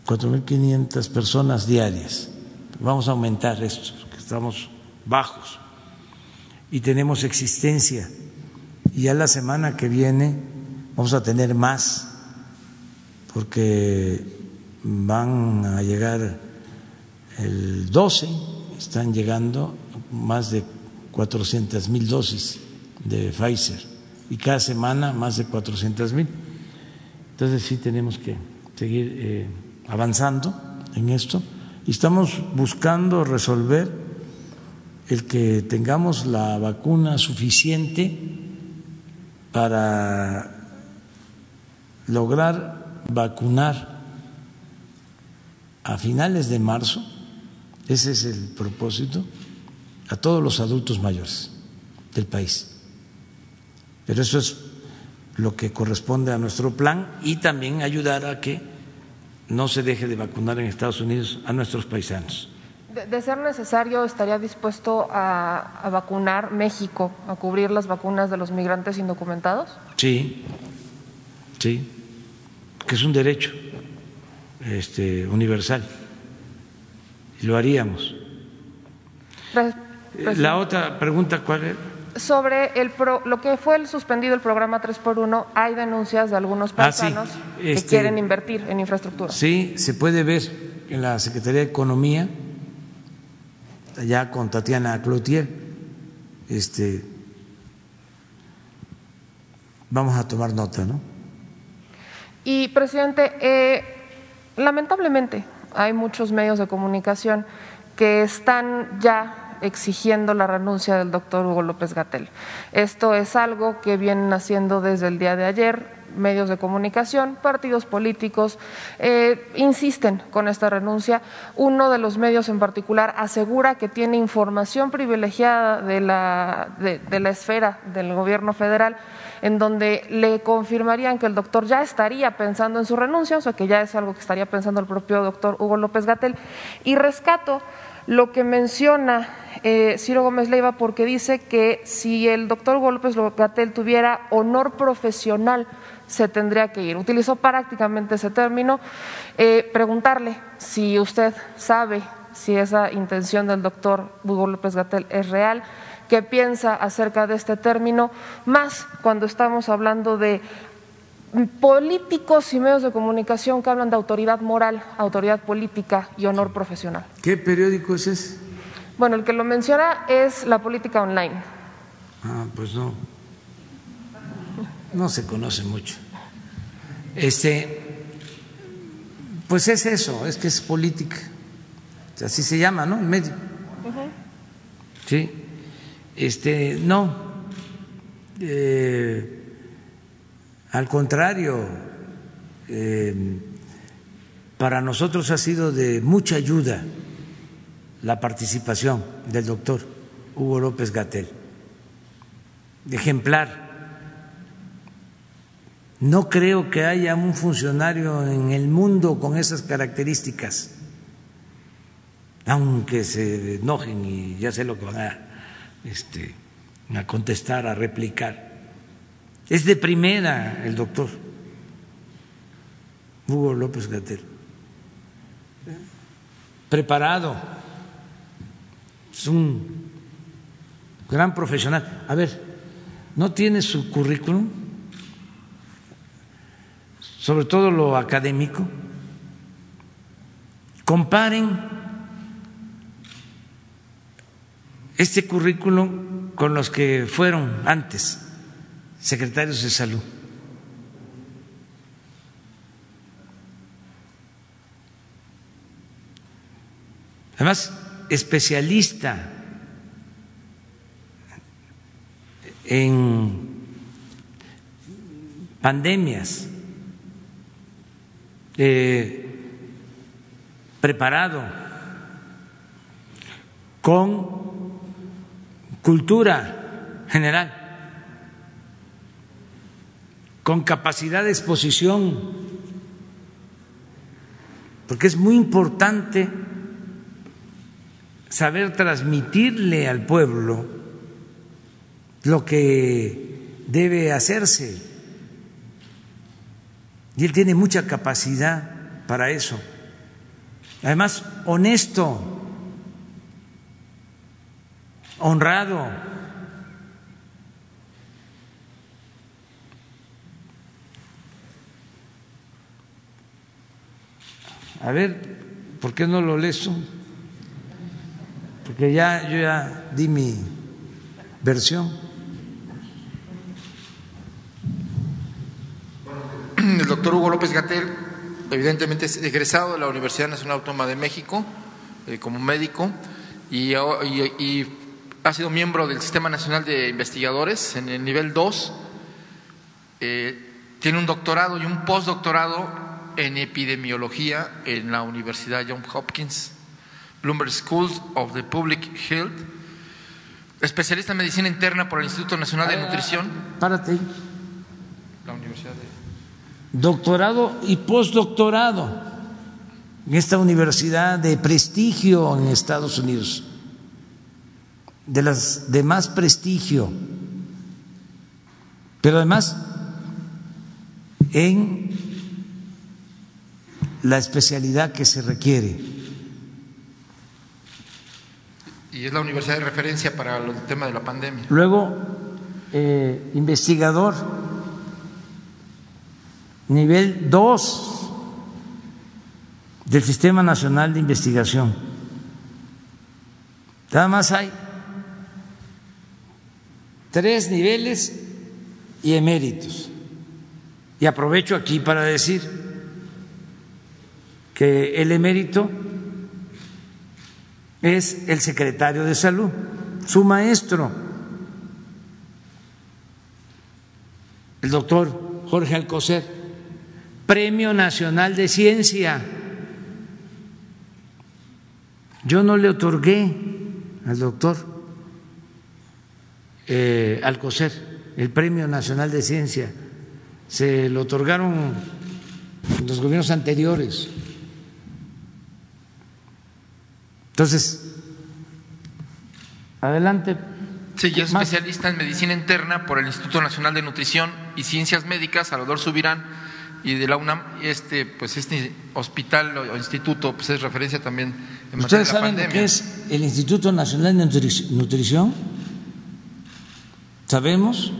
4.500 personas diarias. Vamos a aumentar esto, que estamos bajos y tenemos existencia. Y ya la semana que viene vamos a tener más, porque van a llegar el 12 están llegando más de 400 mil dosis de Pfizer y cada semana más de 400 mil. Entonces sí tenemos que seguir eh, avanzando en esto y estamos buscando resolver el que tengamos la vacuna suficiente para lograr vacunar a finales de marzo ese es el propósito a todos los adultos mayores del país. Pero eso es lo que corresponde a nuestro plan y también ayudar a que no se deje de vacunar en Estados Unidos a nuestros paisanos. De, ser necesario, ¿estaría dispuesto a, vacunar México, a cubrir las vacunas de los migrantes indocumentados? Sí, sí, que es un derecho este, universal lo haríamos. La otra pregunta, ¿cuál es? Sobre el lo que fue el suspendido el programa 3x1, hay denuncias de algunos ah, paisanos que este, quieren invertir en infraestructura. Sí, se puede ver en la Secretaría de Economía, allá con Tatiana Cloutier. Este, vamos a tomar nota, ¿no? Y, presidente, eh, lamentablemente, hay muchos medios de comunicación que están ya exigiendo la renuncia del doctor Hugo López Gatel. Esto es algo que vienen haciendo desde el día de ayer medios de comunicación, partidos políticos, eh, insisten con esta renuncia. Uno de los medios en particular asegura que tiene información privilegiada de la, de la esfera del gobierno federal en donde le confirmarían que el doctor ya estaría pensando en su renuncia, o sea que ya es algo que estaría pensando el propio doctor Hugo López Gatel. Y rescato lo que menciona eh, Ciro Gómez Leiva porque dice que si el doctor Hugo López Gatel tuviera honor profesional, se tendría que ir. Utilizó prácticamente ese término. Eh, preguntarle si usted sabe si esa intención del doctor Hugo López Gatel es real qué piensa acerca de este término, más cuando estamos hablando de políticos y medios de comunicación que hablan de autoridad moral, autoridad política y honor profesional. ¿Qué periódico es ese? Bueno, el que lo menciona es La Política Online. Ah, pues no. No se conoce mucho. Este, Pues es eso, es que es política. Así se llama, ¿no? El medio. Sí. Este, no. Eh, al contrario, eh, para nosotros ha sido de mucha ayuda la participación del doctor Hugo López Gatel. Ejemplar. No creo que haya un funcionario en el mundo con esas características, aunque se enojen y ya sé lo que van a, este, a contestar, a replicar. Es de primera el doctor Hugo López Gatel. Preparado. Es un gran profesional. A ver, ¿no tiene su currículum? Sobre todo lo académico. Comparen este currículum con los que fueron antes secretarios de salud. Además, especialista en pandemias, eh, preparado, con cultura general con capacidad de exposición, porque es muy importante saber transmitirle al pueblo lo que debe hacerse. Y él tiene mucha capacidad para eso. Además, honesto, honrado. A ver, ¿por qué no lo lees Porque ya yo ya di mi versión. El doctor Hugo López Gatel, evidentemente es egresado de la Universidad Nacional Autónoma de México eh, como médico y, ha sido miembro del Sistema Nacional de Investigadores en el nivel 2. Eh, tiene un doctorado y un postdoctorado en epidemiología en la Universidad Johns Hopkins, Bloomberg School of the Public Health, especialista en medicina interna por el Instituto Nacional de Nutrición. Párate. La Universidad de... Doctorado y postdoctorado en esta universidad de prestigio en Estados Unidos, de las de más prestigio, pero además en la especialidad que se requiere. Y es la universidad de referencia para el tema de la pandemia. Luego, eh, investigador, nivel 2 del Sistema Nacional de Investigación. Nada más hay tres niveles y eméritos. Y aprovecho aquí para decir que el emérito es el secretario de salud, su maestro, el doctor Jorge Alcocer, Premio Nacional de Ciencia. Yo no le otorgué al doctor eh, Alcocer el Premio Nacional de Ciencia, se lo otorgaron los gobiernos anteriores. Entonces, adelante. Sí, es especialista en medicina interna por el Instituto Nacional de Nutrición y Ciencias Médicas, Salvador Subirán, y de la UNAM, este, pues este hospital o instituto pues es referencia también en ¿Ustedes saben lo que es el Instituto Nacional de Nutrición? Sabemos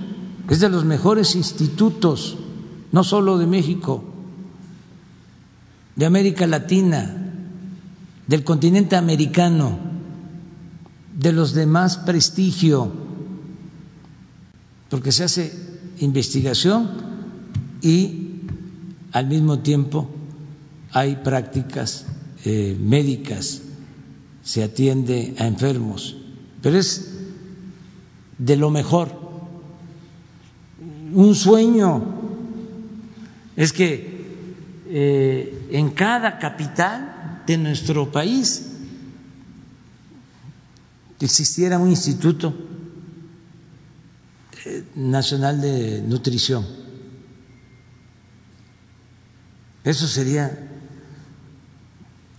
es de los mejores institutos, no solo de México, de América Latina del continente americano, de los de más prestigio, porque se hace investigación y al mismo tiempo hay prácticas eh, médicas, se atiende a enfermos, pero es de lo mejor. Un sueño es que eh, en cada capital de nuestro país existiera un instituto eh, nacional de nutrición. Eso sería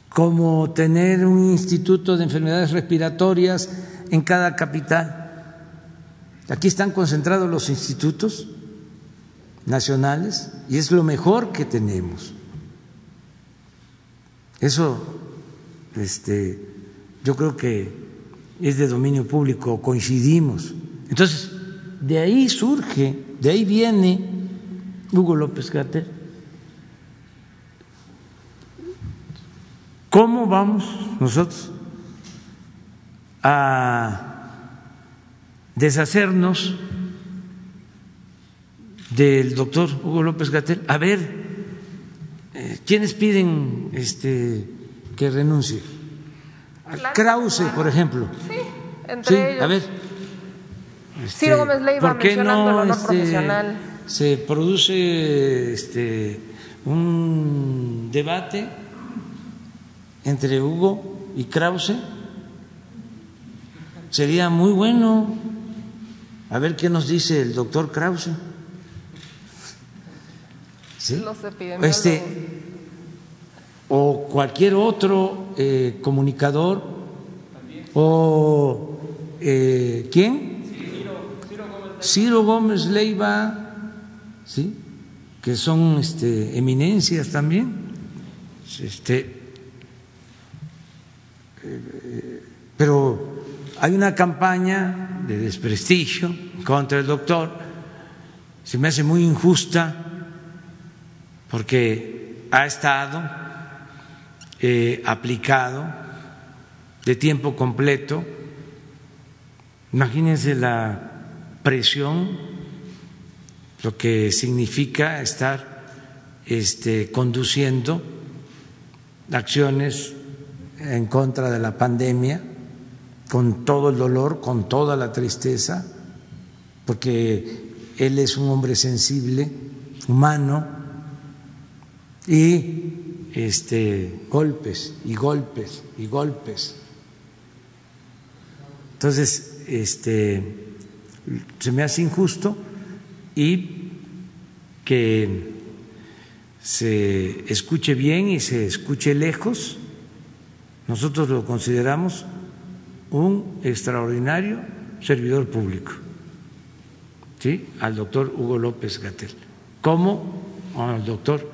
como tener un instituto de enfermedades respiratorias en cada capital. Aquí están concentrados los institutos nacionales y es lo mejor que tenemos. Eso este, yo creo que es de dominio público, coincidimos. Entonces, de ahí surge, de ahí viene Hugo López Gatel. ¿Cómo vamos nosotros a deshacernos del doctor Hugo López Gatel. A ver, eh, ¿quiénes piden este, que renuncie? Krause, por ejemplo. Sí, entre ellos. A ver. Este, Ciro Gómez Leiva ¿por qué no, el este, profesional. Se produce este, un debate entre Hugo y Krause. Sería muy bueno a ver qué nos dice el doctor Krause. ¿Sí? Este, o cualquier otro eh, comunicador o eh, quién Ciro Gómez Leiva sí que son este, eminencias también este pero hay una campaña de desprestigio contra el doctor, se me hace muy injusta porque ha estado eh, aplicado de tiempo completo. Imagínense la presión, lo que significa estar este, conduciendo acciones en contra de la pandemia con todo el dolor, con toda la tristeza, porque él es un hombre sensible, humano, y este, golpes y golpes y golpes. Entonces, este, se me hace injusto y que se escuche bien y se escuche lejos. Nosotros lo consideramos un extraordinario servidor público, ¿sí? al doctor Hugo López Gatel, como al doctor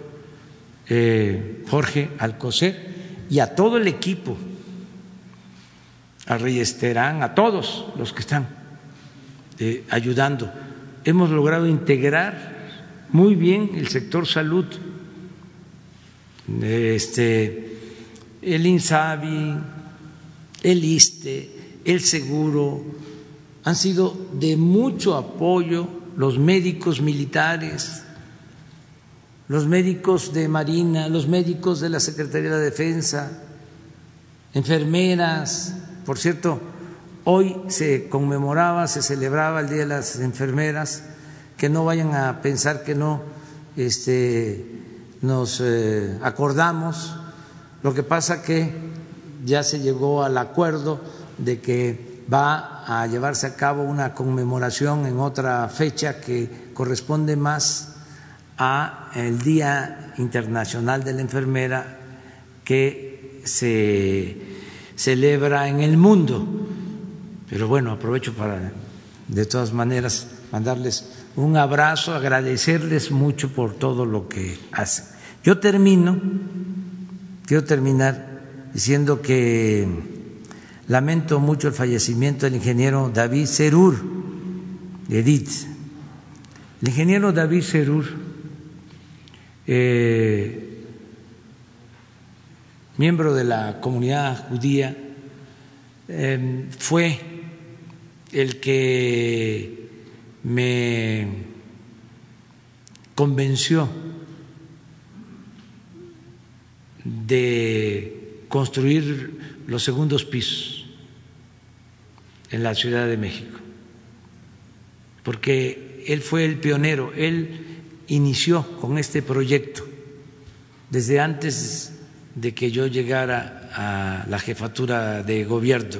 eh, Jorge Alcocer y a todo el equipo, a Reyes Terán, a todos los que están eh, ayudando. Hemos logrado integrar muy bien el sector salud, este, el INSABI, el ISTE, el seguro, han sido de mucho apoyo los médicos militares, los médicos de Marina, los médicos de la Secretaría de Defensa, enfermeras. Por cierto, hoy se conmemoraba, se celebraba el Día de las Enfermeras, que no vayan a pensar que no este, nos eh, acordamos. Lo que pasa que ya se llegó al acuerdo de que va a llevarse a cabo una conmemoración en otra fecha que corresponde más a el Día Internacional de la Enfermera que se celebra en el mundo. Pero bueno, aprovecho para de todas maneras mandarles un abrazo, agradecerles mucho por todo lo que hacen. Yo termino, quiero terminar diciendo que lamento mucho el fallecimiento del ingeniero David Serur, Edith. El ingeniero David Serur, eh, miembro de la comunidad judía, eh, fue el que me convenció de construir los segundos pisos en la Ciudad de México, porque él fue el pionero, él inició con este proyecto desde antes de que yo llegara a la jefatura de gobierno.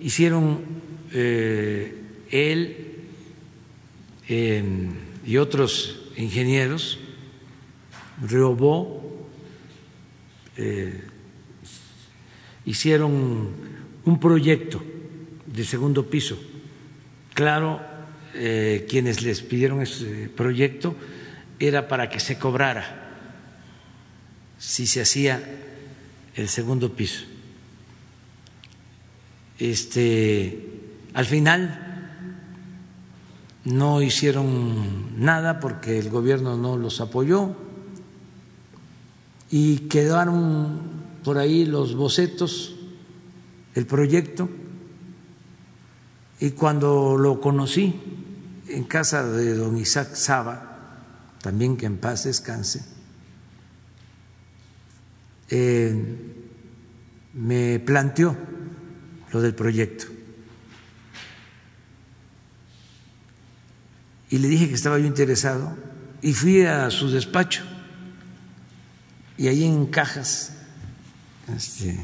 Hicieron eh, él eh, y otros ingenieros, Riobó, eh, hicieron un proyecto de segundo piso. Claro, eh, quienes les pidieron ese proyecto era para que se cobrara si se hacía el segundo piso. Este, al final no hicieron nada porque el gobierno no los apoyó y quedaron por ahí los bocetos, el proyecto, y cuando lo conocí en casa de don Isaac Saba, también que en paz descanse, eh, me planteó lo del proyecto. Y le dije que estaba yo interesado y fui a su despacho. Y ahí en cajas, este,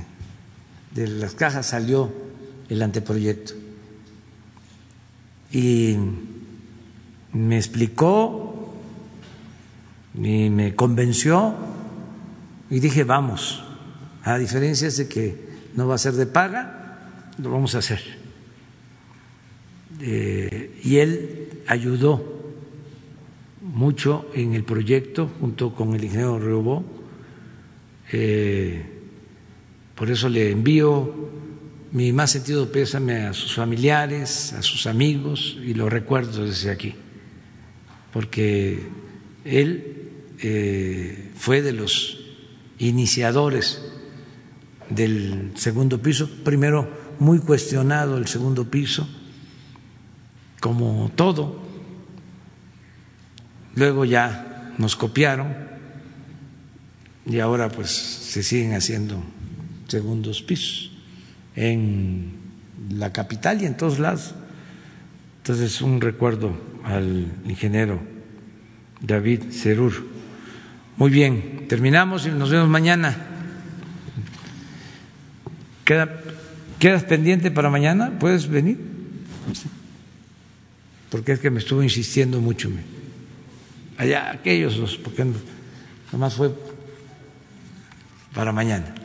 de las cajas salió el anteproyecto. Y me explicó y me convenció y dije, vamos, a diferencia de que no va a ser de paga, lo vamos a hacer. Eh, y él ayudó mucho en el proyecto junto con el ingeniero Reobó. Eh, por eso le envío mi más sentido pésame a sus familiares, a sus amigos y lo recuerdo desde aquí, porque él eh, fue de los iniciadores del segundo piso, primero muy cuestionado el segundo piso, como todo, luego ya nos copiaron y ahora pues se siguen haciendo segundos pisos en la capital y en todos lados. Entonces, un recuerdo al ingeniero David Cerur. Muy bien, terminamos y nos vemos mañana. ¿Quedas pendiente para mañana? ¿Puedes venir? Porque es que me estuvo insistiendo mucho. Allá, aquellos, porque nomás fue para mañana.